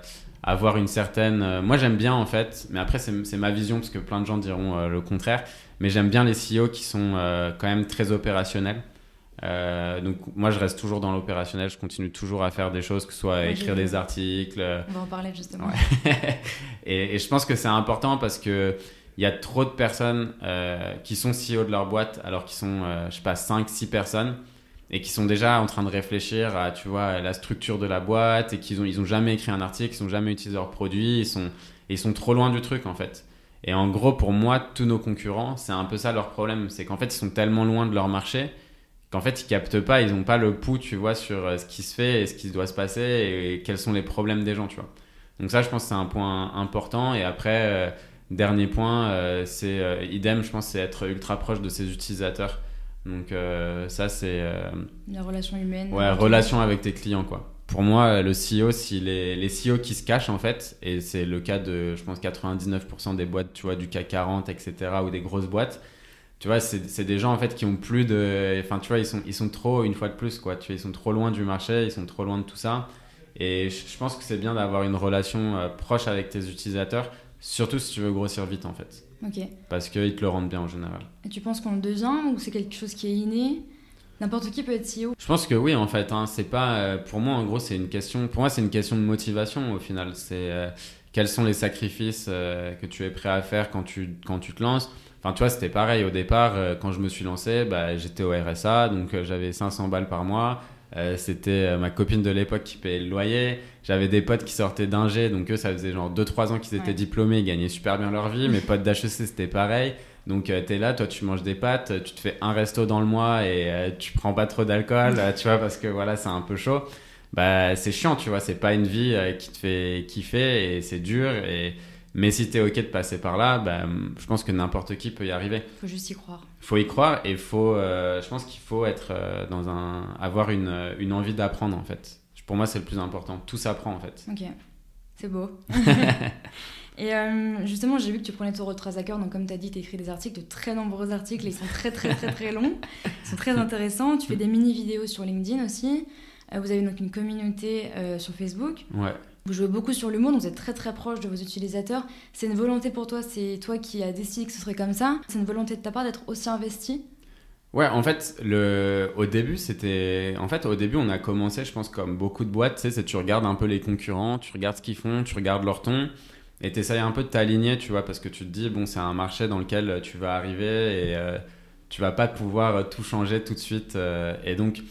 avoir une certaine. euh, moi, j'aime bien en fait, mais après, c'est, ma vision parce que plein de gens diront euh, le contraire. Mais j'aime bien les CEO qui sont euh, quand même très opérationnels. Euh, donc moi je reste toujours dans l'opérationnel, je continue toujours à faire des choses, que ce soit Ouais, écrire des articles. On va en parler justement. Ouais. [LAUGHS] et, et je pense que c'est important parce que il y a trop de personnes euh, qui sont CEO de leur boîte alors qu'ils sont, euh, je sais pas, 5, 6 personnes et qui sont déjà en train de réfléchir à, tu vois, la structure de la boîte et qu'ils ont, ils ont jamais écrit un article, ils ont jamais utilisé leurs produits, ils sont, ils sont trop loin du truc en fait. Et en gros, pour moi, tous nos concurrents, c'est un peu ça leur problème. C'est qu'en fait, ils sont tellement loin de leur marché qu'en fait, ils captent pas, ils ont pas le pouls, tu vois, sur euh, ce qui se fait et ce qui doit se passer et, quels sont les problèmes des gens, tu vois. Donc ça, je pense que c'est un point important. Et après, euh, dernier point, euh, c'est idem, je pense, c'est être ultra proche de ses utilisateurs. Donc euh, ça, c'est euh, La relation humaine. ouais, relation avec tes clients, quoi. Pour moi, le CEO, si les, les CEO qui se cachent, en fait, et c'est le cas de, je pense, 99% des boîtes, tu vois, du CAC 40, etc., ou des grosses boîtes, tu vois, c'est c'est des gens, en fait, qui ont plus de... Enfin, tu vois, ils sont, ils sont trop, une fois de plus, quoi. Tu vois, ils sont trop loin du marché, ils sont trop loin de tout ça. Et je, je pense que c'est bien d'avoir une relation euh, proche avec tes utilisateurs, surtout si tu veux grossir vite, en fait. Parce qu'ils te le rendent bien, en général. Et tu penses qu'on le devient ou c'est quelque chose qui est inné N'importe qui peut être CEO. Je pense que oui, en fait. Hein, c'est pas, euh, pour moi, en gros, c'est une question. Pour moi, c'est une question de motivation au final. C'est euh, quels sont les sacrifices euh, que tu es prêt à faire quand tu quand tu te lances? Enfin, tu vois, c'était pareil au départ. quand je me suis lancé, bah, j'étais au RSA, donc j'avais 500 balles par mois. Euh, c'était euh, ma copine de l'époque qui payait le loyer. J'avais des potes qui sortaient d'ingé, donc eux, ça faisait genre 2-3 ans qu'ils étaient Ouais. diplômés, ils gagnaient super bien leur vie. Mes [LAUGHS] potes d'HEC, c'était pareil. Donc euh, t'es là, toi tu manges des pâtes, tu te fais un resto dans le mois et euh, tu prends pas trop d'alcool, tu vois, parce que voilà, c'est un peu chaud. Bah c'est chiant, tu vois, c'est pas une vie qui te fait kiffer et c'est dur. Et... Mais si t'es ok de passer par là, bah, je pense que n'importe qui peut y arriver. Faut juste y croire. Faut y croire et faut, euh, je pense qu'il faut être euh, dans un, avoir une, euh, une envie d'apprendre en fait. Pour moi c'est le plus important. Tout s'apprend en fait. Ok. C'est beau. [LAUGHS] Et euh, justement, j'ai vu que tu prenais ton retrace à cœur. Donc, comme tu as dit, tu écris des articles, de très nombreux articles. Ils sont très, très, très, très longs. Ils sont très intéressants. Tu fais des mini-vidéos sur LinkedIn aussi. Vous avez donc une communauté sur Facebook. Ouais. Vous jouez beaucoup sur l'humour, donc vous êtes très très proche de vos utilisateurs. C'est une volonté pour toi, c'est toi qui as décidé que ce serait comme ça. C'est une volonté de ta part d'être aussi investi. Ouais, en fait, au début, c'était. En fait, au début, on a commencé, je pense, comme beaucoup de boîtes, tu sais, tu regardes un peu les concurrents, tu regardes ce qu'ils font, tu regardes leur ton, et tu essayes un peu de t'aligner, tu vois, parce que tu te dis, bon, c'est un marché dans lequel tu vas arriver et euh, tu vas pas pouvoir tout changer tout de suite. euh, et donc,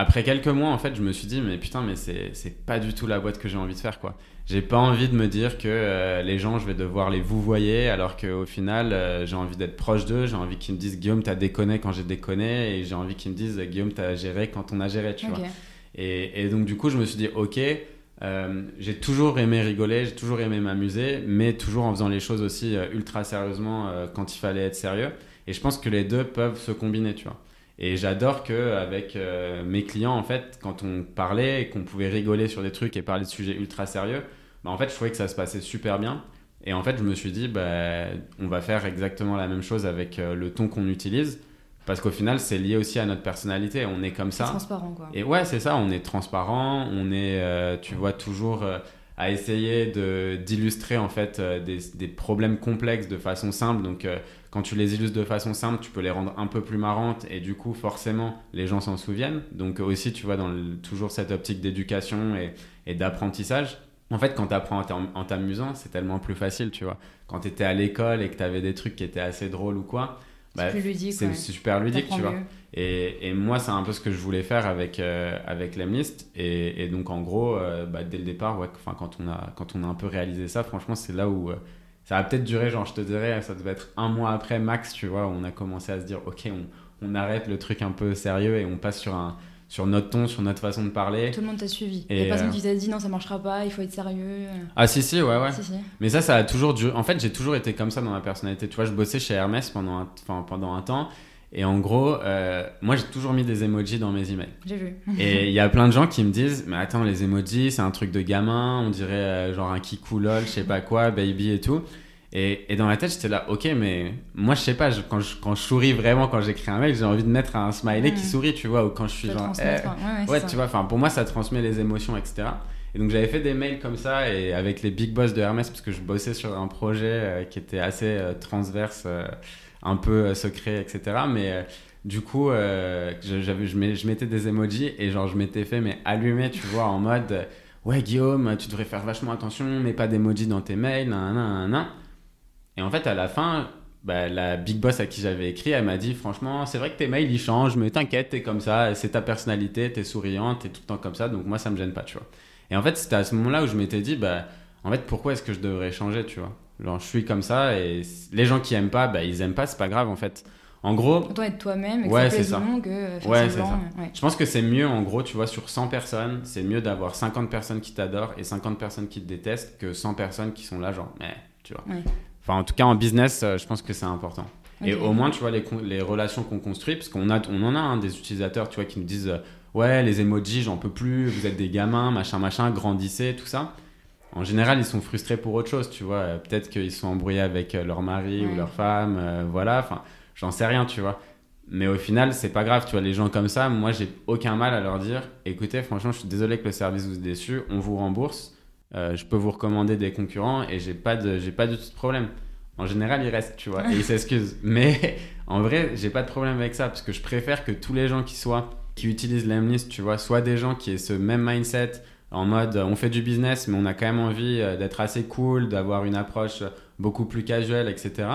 après quelques mois, en fait, je me suis dit, mais putain, mais c'est pas du tout la boîte que j'ai envie de faire, quoi. J'ai pas envie de me dire que euh, les gens, je vais devoir les vous voyer, alors qu'au final, euh, j'ai envie d'être proche d'eux, j'ai envie qu'ils me disent Guillaume, t'as déconné quand j'ai déconné, et j'ai envie qu'ils me disent Guillaume, t'as géré quand on a géré, tu vois. Et, et donc, du coup, je me suis dit, ok, euh, j'ai toujours aimé rigoler, j'ai toujours aimé m'amuser, mais toujours en faisant les choses aussi ultra sérieusement quand il fallait être sérieux. Et je pense que les deux peuvent se combiner, tu vois. Et j'adore que avec euh, mes clients, en fait, quand on parlait et qu'on pouvait rigoler sur des trucs et parler de sujets ultra sérieux, bah, en fait, je trouvais que ça se passait super bien. Et en fait, je me suis dit, bah, on va faire exactement la même chose avec euh, le ton qu'on utilise, parce qu'au final, c'est lié aussi à notre personnalité. On est comme ça. transparent quoi. Et ouais, c'est ça, on est transparent, on est, euh, tu vois, toujours à essayer de d'illustrer en fait des, des, problèmes complexes de façon simple. Donc quand tu les illustres de façon simple, tu peux les rendre un peu plus marrantes et du coup forcément les gens s'en souviennent. Donc aussi tu vois dans toujours cette optique d'éducation et, et d'apprentissage. En fait, quand tu apprends en t'amusant, c'est tellement plus facile, tu vois. Quand tu étais à l'école et que tu avais des trucs qui étaient assez drôles ou quoi, bah, c'est super ludique, tu vois. Et, et, moi, c'est un peu ce que je voulais faire avec, euh, avec l'Emlist. Et, et, donc, en gros, euh, bah, dès le départ, ouais, quand, on a, quand on a un peu réalisé ça, franchement, c'est là où euh, ça a peut-être duré, genre, je te dirais, ça devait être un mois après max, tu vois, où on a commencé à se dire, ok, on, on arrête le truc un peu sérieux et on passe sur un, sur notre ton, sur notre façon de parler. Tout le monde t'a suivi. Et a personne qui t'a dit non, ça marchera pas, il faut être sérieux. Ah si si, ouais ouais. Mais ça, ça a toujours duré. En fait, j'ai toujours été comme ça dans ma personnalité. Tu vois, je bossais chez Hermès pendant un, enfin, pendant un temps. Et en gros, euh, moi j'ai toujours mis des emojis dans mes emails. J'ai vu. et il y a plein de gens qui me disent Mais attends, les emojis, c'est un truc de gamin, on dirait euh, genre un kikou lol, je sais pas quoi, baby et tout. Et, et, dans ma tête, j'étais là, ok, mais moi, je sais pas, quand, je, quand je souris vraiment, quand j'écris un mail, j'ai envie de mettre un smiley qui sourit, tu vois, ou quand je suis genre. Eh, ouais, tu vois, enfin, pour moi, ça transmet les émotions, etc. Et donc, j'avais fait des mails comme ça, et avec les big boss de Hermès, parce que je bossais sur un projet euh, qui était assez transverse, un peu secret, etc. Mais du coup, je, je, je, mettais des emojis, et genre, je m'étais fait, mais allumer, tu vois, en mode. Ouais, Guillaume, tu devrais faire vachement attention, mets pas d'emojis dans tes mails, nan, nan, nan. Et en fait, à la fin, bah, la big boss à qui j'avais écrit, elle m'a dit franchement, c'est vrai que tes mails ils changent, mais t'inquiète, t'es comme ça, c'est ta personnalité, t'es souriante, t'es tout le temps comme ça, donc moi ça me gêne pas, tu vois. Et en fait, c'était à ce moment-là où je m'étais dit, bah, en fait, pourquoi est-ce que je devrais changer, tu vois? Genre, je suis comme ça et les gens qui aiment pas, bah, ils aiment pas, c'est pas grave en fait. En gros. Autant être toi-même et que ouais, c'est ça. que ouais, c'est ça. Je pense que c'est mieux, en gros, tu vois, sur 100 personnes, c'est mieux d'avoir 50 personnes qui t'adorent et 50 personnes qui te détestent que 100 personnes qui sont là, genre, mais, tu vois. Enfin, en tout cas, en business, euh, je pense que c'est important. Et au moins, tu vois, les, les relations qu'on construit, parce qu'on a, on en a hein, des utilisateurs, tu vois, qui nous disent euh, Ouais, les emojis, j'en peux plus, vous êtes des gamins, machin, machin, grandissez, tout ça. En général, ils sont frustrés pour autre chose, tu vois. Euh, peut-être qu'ils sont embrouillés avec leur mari ou leur femme, voilà. Enfin, j'en sais rien, tu vois. Mais au final, c'est pas grave, tu vois. Les gens comme ça, moi, j'ai aucun mal à leur dire Écoutez, franchement, je suis désolé que le service vous ait déçu, on vous rembourse euh, je peux vous recommander des concurrents et j'ai pas de pas du tout de problème. En général, ils restent, tu vois, et ils [LAUGHS] s'excusent. Mais [LAUGHS] en vrai, j'ai pas de problème avec ça parce que je préfère que tous les gens qui soient qui utilisent l'Emlist, tu vois, soient des gens qui aient ce même mindset en mode on fait du business mais on a quand même envie euh, d'être assez cool, d'avoir une approche beaucoup plus casuelle, etc.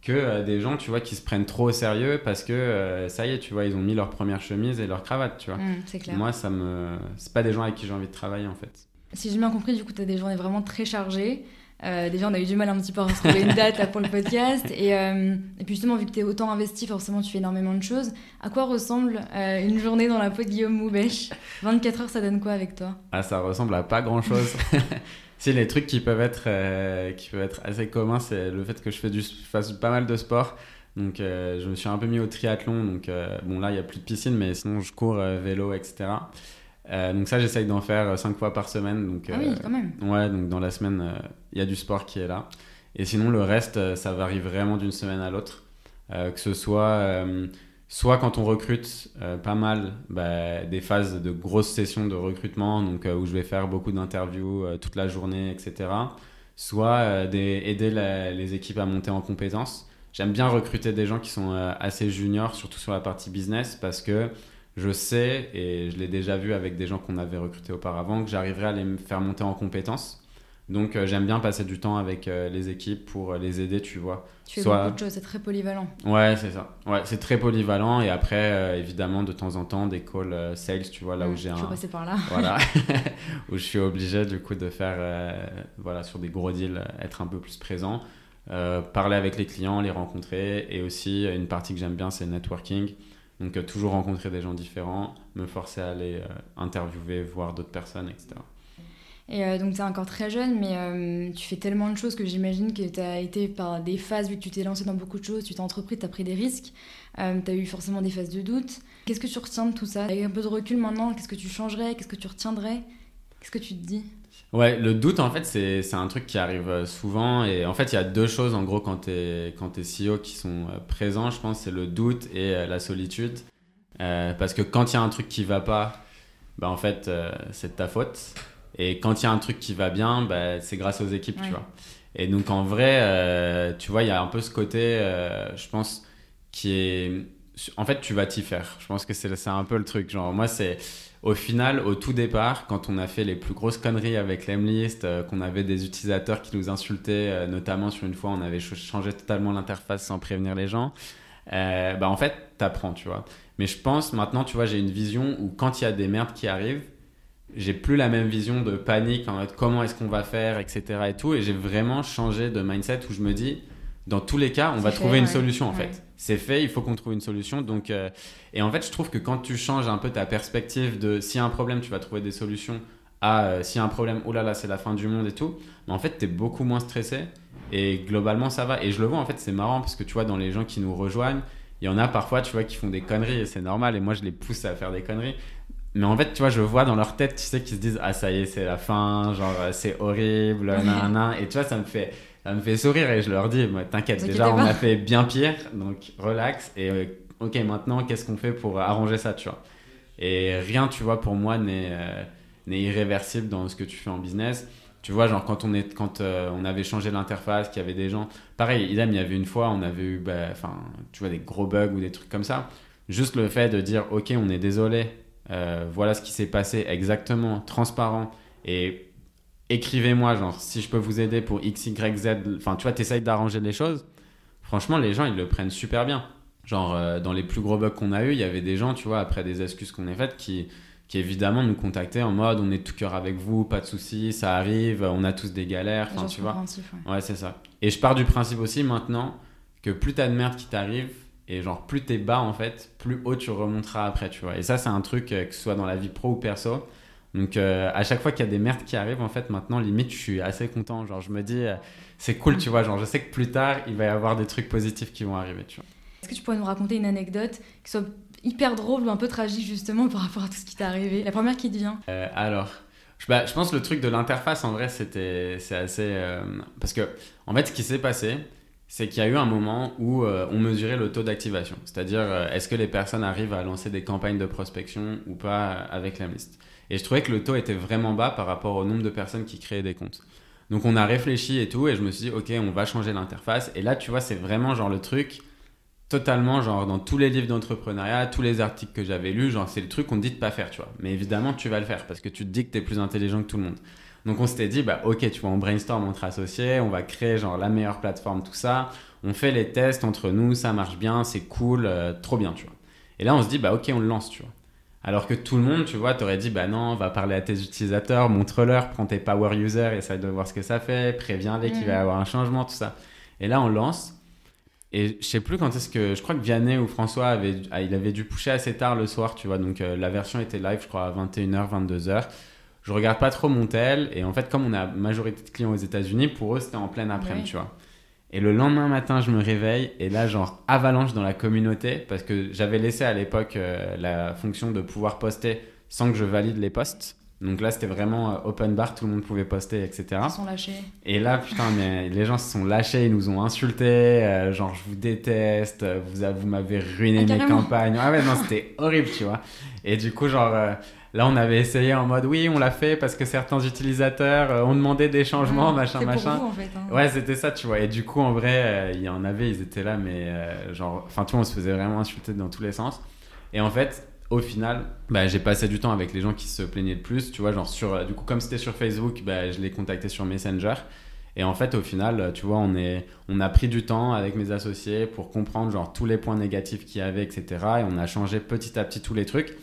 Que euh, des gens, tu vois, qui se prennent trop au sérieux parce que ça y est, tu vois, ils ont mis leur première chemise et leur cravate, tu vois. Mmh, clair. Moi, ça me, c'est pas des gens avec qui j'ai envie de travailler en fait. Si j'ai bien compris, du coup, tu as des journées vraiment très chargées. Euh, déjà, on a eu du mal un petit peu à retrouver une date pour le podcast. Et, euh, et puis justement, vu que tu es autant investi, forcément, tu fais énormément de choses. À quoi ressemble euh, une journée dans la peau de Guillaume Moubèche? 24 heures, ça donne quoi avec toi? Ah, ça ressemble à pas grand-chose. [LAUGHS] si les trucs qui peuvent être, qui peuvent être assez communs, c'est le fait que je fais du, fasse pas mal de sport. Donc, je me suis un peu mis au triathlon. Donc, bon, là, il n'y a plus de piscine, mais sinon, je cours vélo, etc. Euh, donc ça, j'essaye d'en faire 5 euh, fois par semaine. Donc, ah oui, quand même. Ouais, donc dans la semaine, il y a du sport qui est là. Et sinon, le reste, ça varie vraiment d'une semaine à l'autre. que ce soit soit quand on recrute pas mal, bah, des phases de grosses sessions de recrutement, donc où je vais faire beaucoup d'interviews toute la journée, etc. Soit des, aider les équipes à monter en compétences. J'aime bien recruter des gens qui sont assez juniors, surtout sur la partie business, parce que je sais, et je l'ai déjà vu avec des gens qu'on avait recrutés auparavant, que j'arriverai à les faire monter en compétences. Donc euh, j'aime bien passer du temps avec euh, les équipes pour euh, les aider, tu vois. Tu fais beaucoup de choses, c'est très polyvalent. Ouais, c'est ça. Ouais, c'est très polyvalent. Et après, évidemment, de temps en temps, des calls sales, tu vois, là où j'ai un... Je passer par là. Voilà. [LAUGHS] [LAUGHS] où je suis obligé, du coup, de faire, voilà, sur des gros deals, être un peu plus présent. parler avec les clients, les rencontrer. Et aussi, une partie que j'aime bien, c'est networking. Donc euh, toujours rencontrer des gens différents, me forcer à aller euh, interviewer, voir d'autres personnes, etc. Et euh, donc tu es encore très jeune, mais tu fais tellement de choses que j'imagine que tu as été par des phases, vu que tu t'es lancé dans beaucoup de choses, tu t'es entrepris, tu as pris des risques, tu as eu forcément des phases de doute. Qu'est-ce que tu retiens de tout ça? Avec un peu de recul maintenant, qu'est-ce que tu changerais? Qu'est-ce que tu retiendrais? Qu'est-ce que tu te dis? Ouais, le doute, en fait, c'est un truc qui arrive euh, souvent. Et en fait, il y a deux choses, en gros, quand tu es, quand es CEO qui sont euh, présents, je pense, c'est le doute et euh, la solitude. parce que quand il y a un truc qui va pas, bah, en fait, c'est de ta faute. Et quand il y a un truc qui va bien, bah, c'est grâce aux équipes, tu vois. Et donc en vrai, euh, tu vois, il y a un peu ce côté, je pense, qui est... En fait, tu vas t'y faire. Je pense que c'est c'est un peu le truc. Genre, moi, c'est... Au final, au tout départ, quand on a fait les plus grosses conneries avec l'Emlist, euh, qu'on avait des utilisateurs qui nous insultaient, euh, notamment sur une fois, on avait ch- changé totalement l'interface sans prévenir les gens, euh, bah en fait, t'apprends, tu vois. Mais je pense maintenant, tu vois, j'ai une vision où quand il y a des merdes qui arrivent, j'ai plus la même vision de panique en mode comment est-ce qu'on va faire, etc. et tout. Et j'ai vraiment changé de mindset où je me dis, dans tous les cas, on va fait, trouver une solution en Ouais. fait. C'est fait, il faut qu'on trouve une solution. Donc, euh, et en fait, je trouve que quand tu changes un peu ta perspective de s'il y a un problème, tu vas trouver des solutions, à euh, s'il y a un problème, oh là là, c'est la fin du monde et tout, mais en fait, tu es beaucoup moins stressé et globalement, ça va. Et je le vois, en fait, c'est marrant parce que tu vois, dans les gens qui nous rejoignent, il y en a parfois, tu vois, qui font des conneries et c'est normal et moi, je les pousse à faire des conneries. Mais en fait, tu vois, je vois dans leur tête, tu sais, qu'ils se disent Ah, ça y est, c'est la fin, genre, euh, c'est horrible, nan, nan. Et tu vois, ça me fait, ça me fait sourire et je leur dis T'inquiète, déjà, on a fait bien pire, donc relax. Et euh, ok, maintenant, qu'est-ce qu'on fait pour arranger ça, tu vois? Et rien, tu vois, pour moi, n'est euh, irréversible dans ce que tu fais en business. Tu vois, genre, quand on, est, quand, euh, on avait changé l'interface, qu'il y avait des gens. Pareil, idem, il y avait une fois, on avait eu, bah, enfin, tu vois, des gros bugs ou des trucs comme ça. Juste le fait de dire, ok, on est désolé, voilà ce qui s'est passé exactement, transparent, et écrivez-moi, genre, si je peux vous aider pour X, Y, Z, enfin, tu vois, t'essayes d'arranger les choses. Franchement, les gens, ils le prennent super bien. Genre, euh, dans les plus gros bugs qu'on a eu, il y avait des gens, tu vois, après des excuses qu'on a faites, qui, qui évidemment nous contactaient en mode, on est tout cœur avec vous, pas de soucis, ça arrive, on a tous des galères, enfin, tu vois. ouais. Ouais, c'est ça. Et je pars du principe aussi maintenant que plus t'as de merde qui t'arrive, et genre plus t'es bas en fait, plus haut tu remonteras après, tu vois. Et ça, c'est un truc, euh, que ce soit dans la vie pro ou perso. Donc euh, à chaque fois qu'il y a des merdes qui arrivent, en fait, maintenant, limite, je suis assez content. Genre, je me dis, euh, c'est cool, tu vois. Genre, je sais que plus tard, il va y avoir des trucs positifs qui vont arriver, tu vois. Est-ce que tu pourrais nous raconter une anecdote qui soit hyper drôle ou un peu tragique justement par rapport à tout ce qui t'est arrivé? La première qui te vient. Euh, alors, je, bah, je pense que le truc de l'interface, en vrai, c'était, c'est assez. parce que, en fait, ce qui s'est passé, c'est qu'il y a eu un moment où euh, on mesurait le taux d'activation. C'est-à-dire, euh, est-ce que les personnes arrivent à lancer des campagnes de prospection ou pas avec la liste? Et je trouvais que le taux était vraiment bas par rapport au nombre de personnes qui créaient des comptes. Donc, on a réfléchi et tout, et je me suis dit, ok, on va changer l'interface. Et là, tu vois, c'est vraiment genre le truc totalement genre dans tous les livres d'entrepreneuriat, tous les articles que j'avais lus, genre c'est le truc qu'on te dit de pas faire, tu vois. Mais évidemment, tu vas le faire parce que tu te dis que tu es plus intelligent que tout le monde. Donc on s'était dit bah OK, tu vois, on brainstorm entre associés, on va créer genre la meilleure plateforme tout ça, on fait les tests entre nous, ça marche bien, c'est cool, euh, trop bien, tu vois. Et là, on se dit bah OK, on le lance, tu vois. Alors que tout le monde, tu vois, t'aurais dit bah non, va parler à tes utilisateurs, montre-leur, prends tes power users, essaye de voir ce que ça fait, préviens-les qu'il va y Mhm. avoir un changement, tout ça. Et là, on lance. Et je sais plus quand est-ce que. Je crois que Vianney ou François avait, ah, il avait dû pousser assez tard le soir, tu vois. Donc euh, la version était live, je crois, à 21h, 22h. Je regarde pas trop mon tel. Et en fait, comme on a majorité de clients aux États-Unis, pour eux, c'était en pleine après-midi, Ouais. tu vois. Et le lendemain matin, je me réveille. Et là, genre, avalanche dans la communauté. Parce que j'avais laissé à l'époque euh, la fonction de pouvoir poster sans que je valide les posts. Donc là, c'était vraiment euh, open bar, tout le monde pouvait poster, etc. Ils sont lâchés. Et là, putain, mais les gens se sont lâchés, ils nous ont insultés, euh, genre je vous déteste, vous, vous m'avez ruiné Ah, mes campagnes. Ah ouais, non, c'était horrible, tu vois. Et du coup, genre, là, on avait essayé en mode, oui, on l'a fait parce que certains utilisateurs euh, ont demandé des changements, Ouais, machin, machin. Pour vous, en fait, hein. Ouais, c'était ça, tu vois. Et du coup, en vrai, euh, il y en avait, ils étaient là, mais euh, genre, enfin, tu vois, on se faisait vraiment insulter dans tous les sens. Et en fait, au final, bah, j'ai passé du temps avec les gens qui se plaignaient le plus, tu vois, genre sur, du coup, comme c'était sur Facebook, bah, je les contactais sur Messenger. Et en fait, au final, tu vois, on, est, on a pris du temps avec mes associés pour comprendre genre tous les points négatifs qu'il y avait, etc. Et on a changé petit à petit tous les trucs.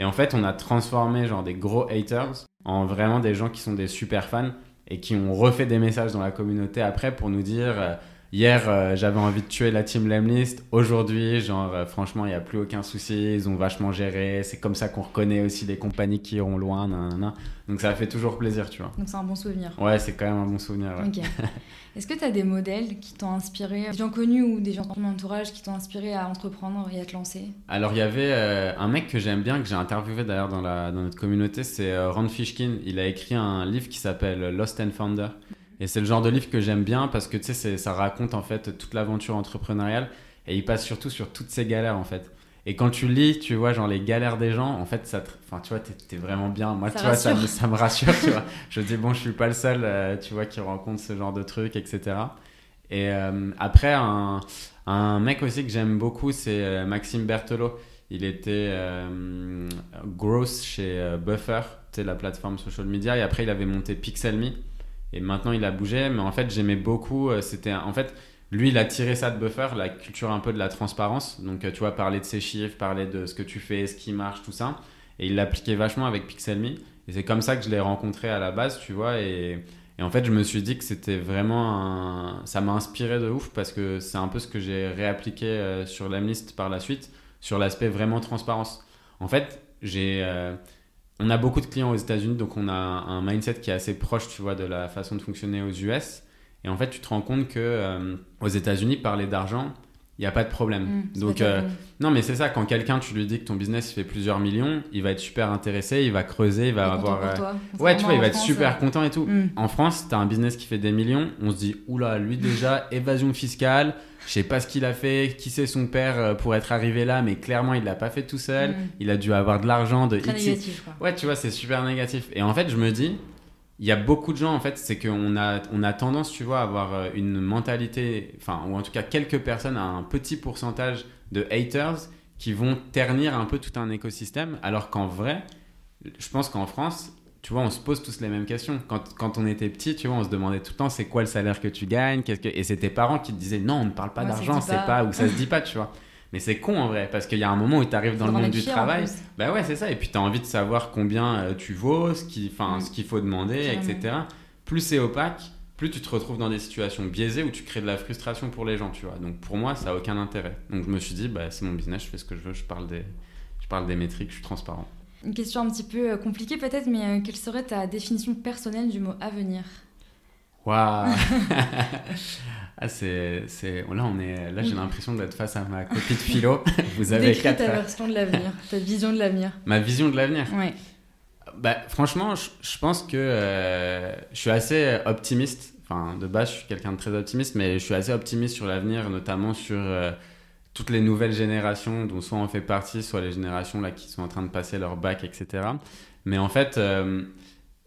Et en fait, on a transformé genre des gros haters en vraiment des gens qui sont des super fans et qui ont refait des messages dans la communauté après pour nous dire euh, hier euh, j'avais envie de tuer la team Lemlist aujourd'hui genre euh, franchement il n'y a plus aucun souci ils ont vachement géré c'est comme ça qu'on reconnaît aussi les compagnies qui iront loin nanana. donc ça fait toujours plaisir tu vois Donc c'est un bon souvenir. ouais c'est quand même un bon souvenir ouais. [LAUGHS] Est-ce que tu as des modèles qui t'ont inspiré, des gens connus ou des gens dans ton entourage qui t'ont inspiré à entreprendre et à te lancer? Alors il y avait euh, un mec que j'aime bien, que j'ai interviewé d'ailleurs dans, dans notre communauté, c'est Ron Fishkin. Il a écrit un livre qui s'appelle Lost and Founder. Et c'est le genre de livre que j'aime bien parce que tu sais, ça raconte en fait toute l'aventure entrepreneuriale et il passe surtout sur toutes ces galères en fait. Et quand tu lis, tu vois, genre les galères des gens, en fait, ça, enfin, tu vois, t'es vraiment bien. Moi, Ça tu vois, ça, me- rassure. ça me rassure, tu [LAUGHS] vois. Je dis, bon, je suis pas le seul, euh, tu vois, qui rencontre ce genre de trucs, etc. Et euh, après, un, un mec aussi que j'aime beaucoup, c'est euh, Maxime Berthelot. Il était gross chez Buffer, la plateforme social media. Et après, il avait monté Pixelme. Et maintenant, il a bougé. Mais en fait, j'aimais beaucoup. euh, C'était, en fait, lui, il a tiré ça de Buffer, la culture un peu de la transparence. Donc, euh, tu vois, parler de ses chiffres, parler de ce que tu fais, ce qui marche, tout ça. Et il l'appliquait vachement avec Pixelme. Et c'est comme ça que je l'ai rencontré à la base, tu vois. Et, et en fait, je me suis dit que c'était vraiment un... Ça m'a inspiré de ouf parce que c'est un peu ce que j'ai réappliqué euh, sur l'Amlist par la suite, sur l'aspect vraiment transparence. En fait, j'ai... euh, On a beaucoup de clients aux États-Unis, donc on a un mindset qui est assez proche, tu vois, de la façon de fonctionner aux US. Et en fait, tu te rends compte que euh, aux États-Unis, parler d'argent, il n'y a pas de problème. Mmh, c'est donc, euh, non, mais c'est ça, quand quelqu'un, tu lui dis que ton business fait plusieurs millions, il va être super intéressé, il va creuser, il va avoir. pour euh, toi. Ouais, tu vois, il va être super content et tout. hmm. En France, tu as un business qui fait des millions, on se dit, oula, lui déjà, [LAUGHS] évasion fiscale, je sais pas ce qu'il a fait, qui c'est son père euh, pour être arrivé là, mais clairement, il l'a pas fait tout seul, Mm. il a dû avoir de l'argent, de Très négatif, quoi. Ouais, tu vois, c'est super négatif. Et en fait, je me dis, il y a beaucoup de gens, en fait, c'est qu'on a, on a tendance, tu vois, à avoir euh, une mentalité, enfin, ou en tout cas quelques personnes, à un petit pourcentage de haters qui vont ternir un peu tout un écosystème, alors qu'en vrai, je pense qu'en France, tu vois, on se pose tous les mêmes questions. Quand, quand on était petit, tu vois, on se demandait tout le temps, c'est quoi le salaire que tu gagnes Qu'est-ce que... Et c'est tes parents qui te disaient, non, on ne parle pas Ouais, d'argent, c'est pas. pas, ou ça se dit pas, tu vois. [LAUGHS] Mais c'est con en vrai, parce qu'il y a un moment où tu arrives dans le monde du travail, bah ouais, c'est ça. Et puis tu as envie de savoir combien euh, tu vaux, ce qu'il Mm. ce qu'il faut demander, etc. Plus c'est opaque, plus tu te retrouves dans des situations biaisées où tu crées de la frustration pour les gens, tu vois. Donc pour moi, ça a aucun intérêt. Donc je me suis dit, bah, c'est mon business, je fais ce que je veux, je parle des, je parle des métriques, je suis transparent. Une question un petit peu euh, compliquée peut-être, mais euh, quelle serait ta définition personnelle du mot avenir? Waouh [LAUGHS] Ah, c'est, c'est... Là, on est... Là, j'ai l'impression d'être face à ma copie de philo. [LAUGHS] Vous avez Décris quatre... ta version de l'avenir, ta vision de l'avenir. Ma vision de l'avenir? Ouais. Bah, franchement, je, je pense que euh, je suis assez optimiste. Enfin, de base, je suis quelqu'un de très optimiste, mais je suis assez optimiste sur l'avenir, notamment sur euh, toutes les nouvelles générations dont soit on fait partie, soit les générations là qui sont en train de passer leur bac, etc. Mais en fait, euh,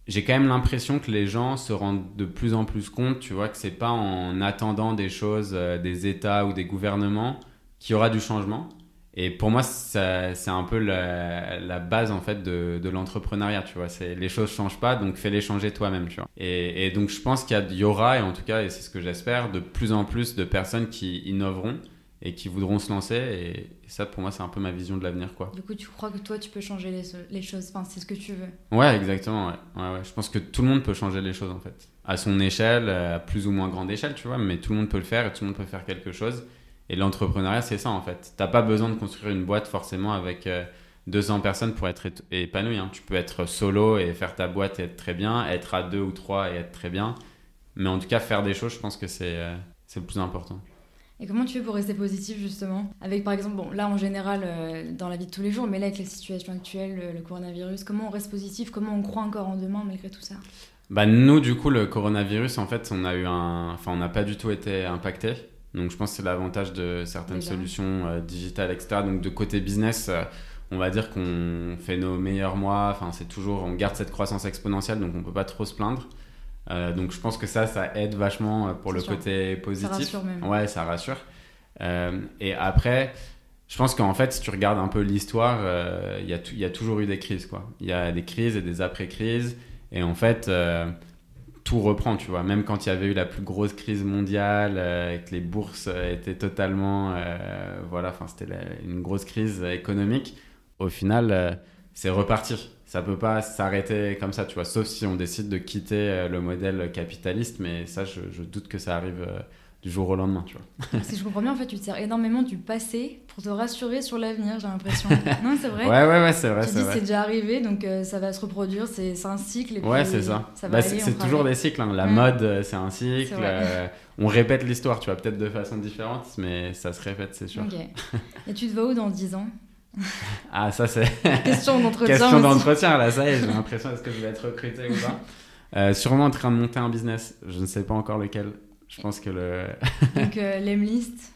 j'ai quand même l'impression que les gens se rendent de plus en plus compte, tu vois, que c'est pas en attendant des choses euh, des États ou des gouvernements qu'il y aura du changement. Et pour moi, c'est un peu la, base en fait de, l'entrepreneuriat, tu vois. Les choses changent pas, donc fais-les changer toi-même, tu vois. Et, donc je pense qu'il y, y aura, et en tout cas, et c'est ce que j'espère, de plus en plus de personnes qui innoveront et qui voudront se lancer. Et, et ça, pour moi, c'est un peu ma vision de l'avenir, quoi. Du coup, tu crois que toi, tu peux changer les, les choses. Enfin, c'est ce que tu veux. Ouais, exactement. Ouais. Ouais, ouais. Je pense que tout le monde peut changer les choses en fait. À son échelle, à plus ou moins grande échelle, tu vois, mais tout le monde peut le faire et tout le monde peut faire quelque chose. Et l'entrepreneuriat, c'est ça en fait. T'as pas besoin de construire une boîte forcément avec euh, 200 personnes pour être épanoui. hein. Tu peux être solo et faire ta boîte et être très bien, être à deux ou trois et être très bien. Mais en tout cas, faire des choses, je pense que c'est euh, c'est le plus important. Et comment tu fais pour rester positif justement? Avec par exemple, bon là en général euh, dans la vie de tous les jours, mais là avec la situation actuelle, le, le coronavirus, comment on reste positif? Comment on croit encore en demain malgré tout ça? Bah nous du coup le coronavirus en fait on a eu un enfin on n'a pas du tout été impacté. Donc je pense que c'est l'avantage de certaines Déjà. solutions euh, digitales etc donc de côté business euh, on va dire qu'on fait nos meilleurs mois. Enfin c'est toujours on garde cette croissance exponentielle donc on peut pas trop se plaindre Euh, donc je pense que ça ça aide vachement euh, pour le sûr. côté positif rassure même. ouais ça rassure Euh, et après je pense qu'en fait, si tu regardes un peu l'histoire, euh, il y, a tou- il y a toujours eu des crises, quoi. Il y a des crises et des après-crises. Et en fait, euh, tout reprend, tu vois. Même quand il y avait eu la plus grosse crise mondiale euh, et que les bourses euh, étaient totalement... euh, voilà, enfin, c'était une grosse crise économique. Au final, euh, c'est reparti. Ça peut pas s'arrêter comme ça, tu vois. Sauf si on décide de quitter euh, le modèle capitaliste. Mais ça, je, je doute que ça arrive euh, du jour au lendemain, tu vois. [LAUGHS] Si je comprends bien, en fait, tu te sers énormément du passé pour te rassurer sur l'avenir, j'ai l'impression. [LAUGHS] non, c'est vrai Ouais, ouais, ouais, c'est vrai, Tu dis c'est déjà arrivé, donc euh, ça va se reproduire, c'est un cycle. Et Ouais, c'est ça. Bah, c'est toujours des cycles. hein. La Mm. mode, c'est un cycle. Euh, on répète l'histoire, tu vois, peut-être de façon différente, mais ça se répète, c'est sûr. [LAUGHS] Et tu te vois où dans 10 ans? [LAUGHS] Ah, ça, c'est Question d'entretien. [LAUGHS] question d'entretien. Là, ça y est, j'ai l'impression est-ce que je vais être recruté ou pas? Euh, Sûrement en train de monter un business. Je ne sais pas encore lequel. Je pense que le. [LAUGHS] Donc, euh, l'Emlist.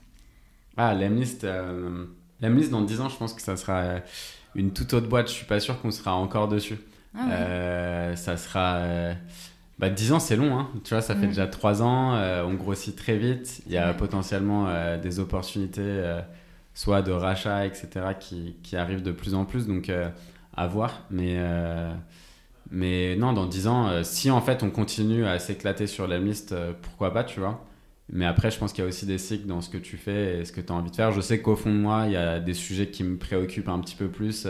Ah, l'Emlist. euh, dans 10 ans, je pense que ça sera une toute autre boîte. Je suis pas sûr qu'on sera encore dessus. Ah ouais. Euh, ça sera. euh, Bah, 10 ans, c'est long, hein. Tu vois, ça fait déjà 3 ans. euh, on grossit très vite. Il y a Ouais. potentiellement euh, des opportunités, euh, soit de rachat, etc., qui, qui arrivent de plus en plus. Donc, euh, à voir. Mais, euh, mais non, dans 10 ans, euh, si en fait on continue à s'éclater sur la liste, pourquoi pas, tu vois. Mais après, je pense qu'il y a aussi des cycles dans ce que tu fais et ce que tu as envie de faire. Je sais qu'au fond de moi, il y a des sujets qui me préoccupent un petit peu plus,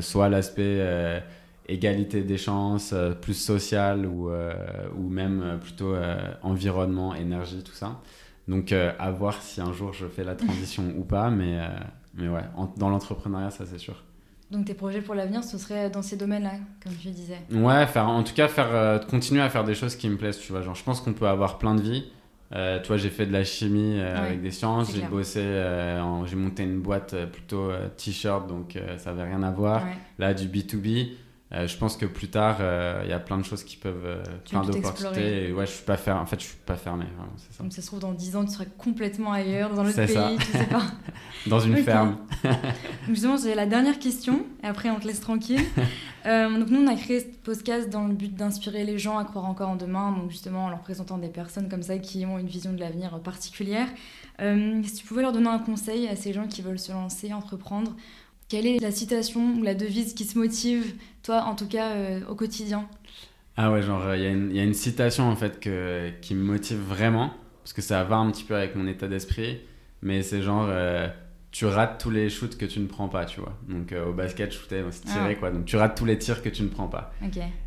soit l'aspect égalité des chances, plus social, ou, ou même plutôt environnement, énergie, tout ça. Donc, euh, à voir si un jour je fais la transition ou pas, mais, euh, mais ouais, en- dans l'entrepreneuriat, ça c'est sûr. Donc tes projets pour l'avenir, ce serait dans ces domaines-là, comme tu disais. Ouais, faire, en tout cas, faire, euh, continuer à faire des choses qui me plaisent, tu vois. Genre, je pense qu'on peut avoir plein de vies. Euh, tu vois, j'ai fait de la chimie euh, Ouais, avec des sciences, j'ai bossé, j'ai monté une boîte plutôt t-shirt, donc ça avait rien à voir. Ouais. Là, du B2B, euh, je pense que plus tard, euh, il y a plein de choses qui peuvent, euh, plein d'opportunités. ouais, je suis pas fermé. En fait, je suis pas fermé, vraiment, ça. Donc ça se trouve dans 10 ans, tu seras complètement ailleurs, dans un autre C'est pays, ça. tu sais pas. [LAUGHS] Dans une ferme. [LAUGHS] Donc justement, c'est la dernière question, et après on te laisse tranquille. [LAUGHS] Euh, donc nous, on a créé ce podcast dans le but d'inspirer les gens à croire encore en demain, donc justement en leur présentant des personnes comme ça qui ont une vision de l'avenir particulière. Si tu pouvais leur donner un conseil à ces gens qui veulent se lancer, entreprendre, quelle est la citation ou la devise qui se motive, toi en tout cas, euh, au quotidien? Ah ouais, genre, il y, a une- y a une citation en fait que, qui me motive vraiment, parce que ça va un petit peu avec mon état d'esprit, mais c'est genre, euh, tu rates tous les shoots que tu ne prends pas, tu vois. Donc euh, au basket, shooter, c'est tirer Ah. quoi. Donc tu rates tous les tirs que tu ne prends pas.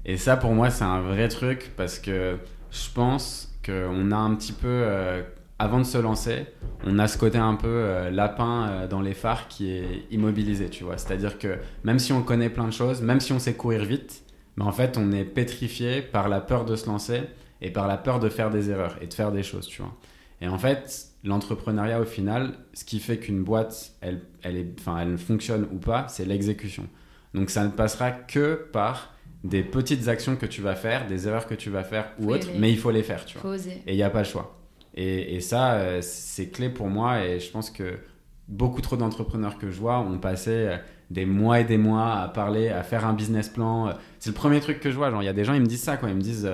Et ça, pour moi, c'est un vrai truc, parce que je pense qu'on a un petit peu, euh, avant de se lancer, on a ce côté un peu euh, lapin euh, dans les phares qui est immobilisé, tu vois. C'est-à-dire que même si on connaît plein de choses, même si on sait courir vite, mais en fait, on est pétrifié par la peur de se lancer et par la peur de faire des erreurs et de faire des choses, tu vois. Et en fait, l'entrepreneuriat, au final, ce qui fait qu'une boîte, elle, elle, est, elle fonctionne ou pas, c'est l'exécution. Donc ça ne passera que par des petites actions que tu vas faire, des erreurs que tu vas faire ou autres, mais il faut les faire, tu vois. Faut oser. Et il n'y a pas le choix. Et, ça, euh, c'est clé pour moi. Et je pense que beaucoup trop d'entrepreneurs que je vois ont passé euh, des mois et des mois à parler, à faire un business plan. Euh, C'est le premier truc que je vois. Genre, il y a des gens, ils me disent ça, quoi. Ils me disent,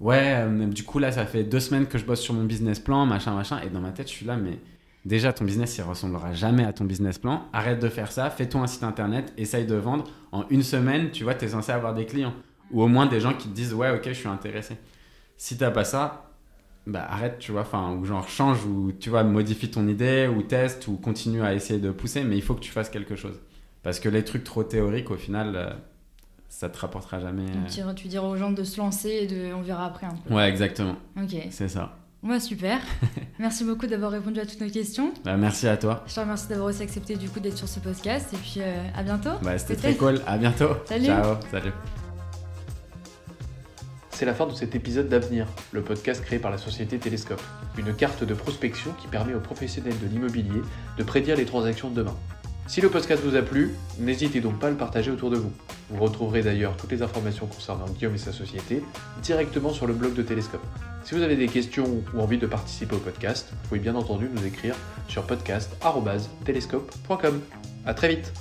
ouais, du coup, là, ça fait deux semaines que je bosse sur mon business plan, machin, machin. Et dans ma tête, je suis là, mais déjà, ton business, il ressemblera jamais à ton business plan. Arrête de faire ça. Fais-toi un site internet. Essaye de vendre. En une semaine, tu vois, tu es censé avoir des clients. Ou au moins des gens qui te disent, ouais, ok, je suis intéressé. Si t'as pas ça, bah arrête, tu vois, enfin, ou genre change, ou tu vois, modifie ton idée, ou teste, ou continue à essayer de pousser, mais il faut que tu fasses quelque chose. Parce que les trucs trop théoriques, au final, euh, ça te rapportera jamais. Tu, tu diras aux gens de se lancer et de, on verra après un peu. euh. Ouais, exactement, Ok. c'est ça. Ouais, [LAUGHS] super. Merci beaucoup d'avoir répondu à toutes nos questions. Bah, merci à toi. Je te remercie d'avoir aussi accepté du coup d'être sur ce podcast et puis euh, à bientôt. Bah, c'était très cool. À bientôt. Salut. Ciao. Salut. C'est la fin de cet épisode d'Avenir, le podcast créé par la société Télescope. Une carte de prospection qui permet aux professionnels de l'immobilier de prédire les transactions de demain. Si le podcast vous a plu, n'hésitez donc pas à le partager autour de vous. Vous retrouverez d'ailleurs toutes les informations concernant Guillaume et sa société directement sur le blog de Télescope. Si vous avez des questions ou envie de participer au podcast, vous pouvez bien entendu nous écrire sur podcast.telescope.com. A très vite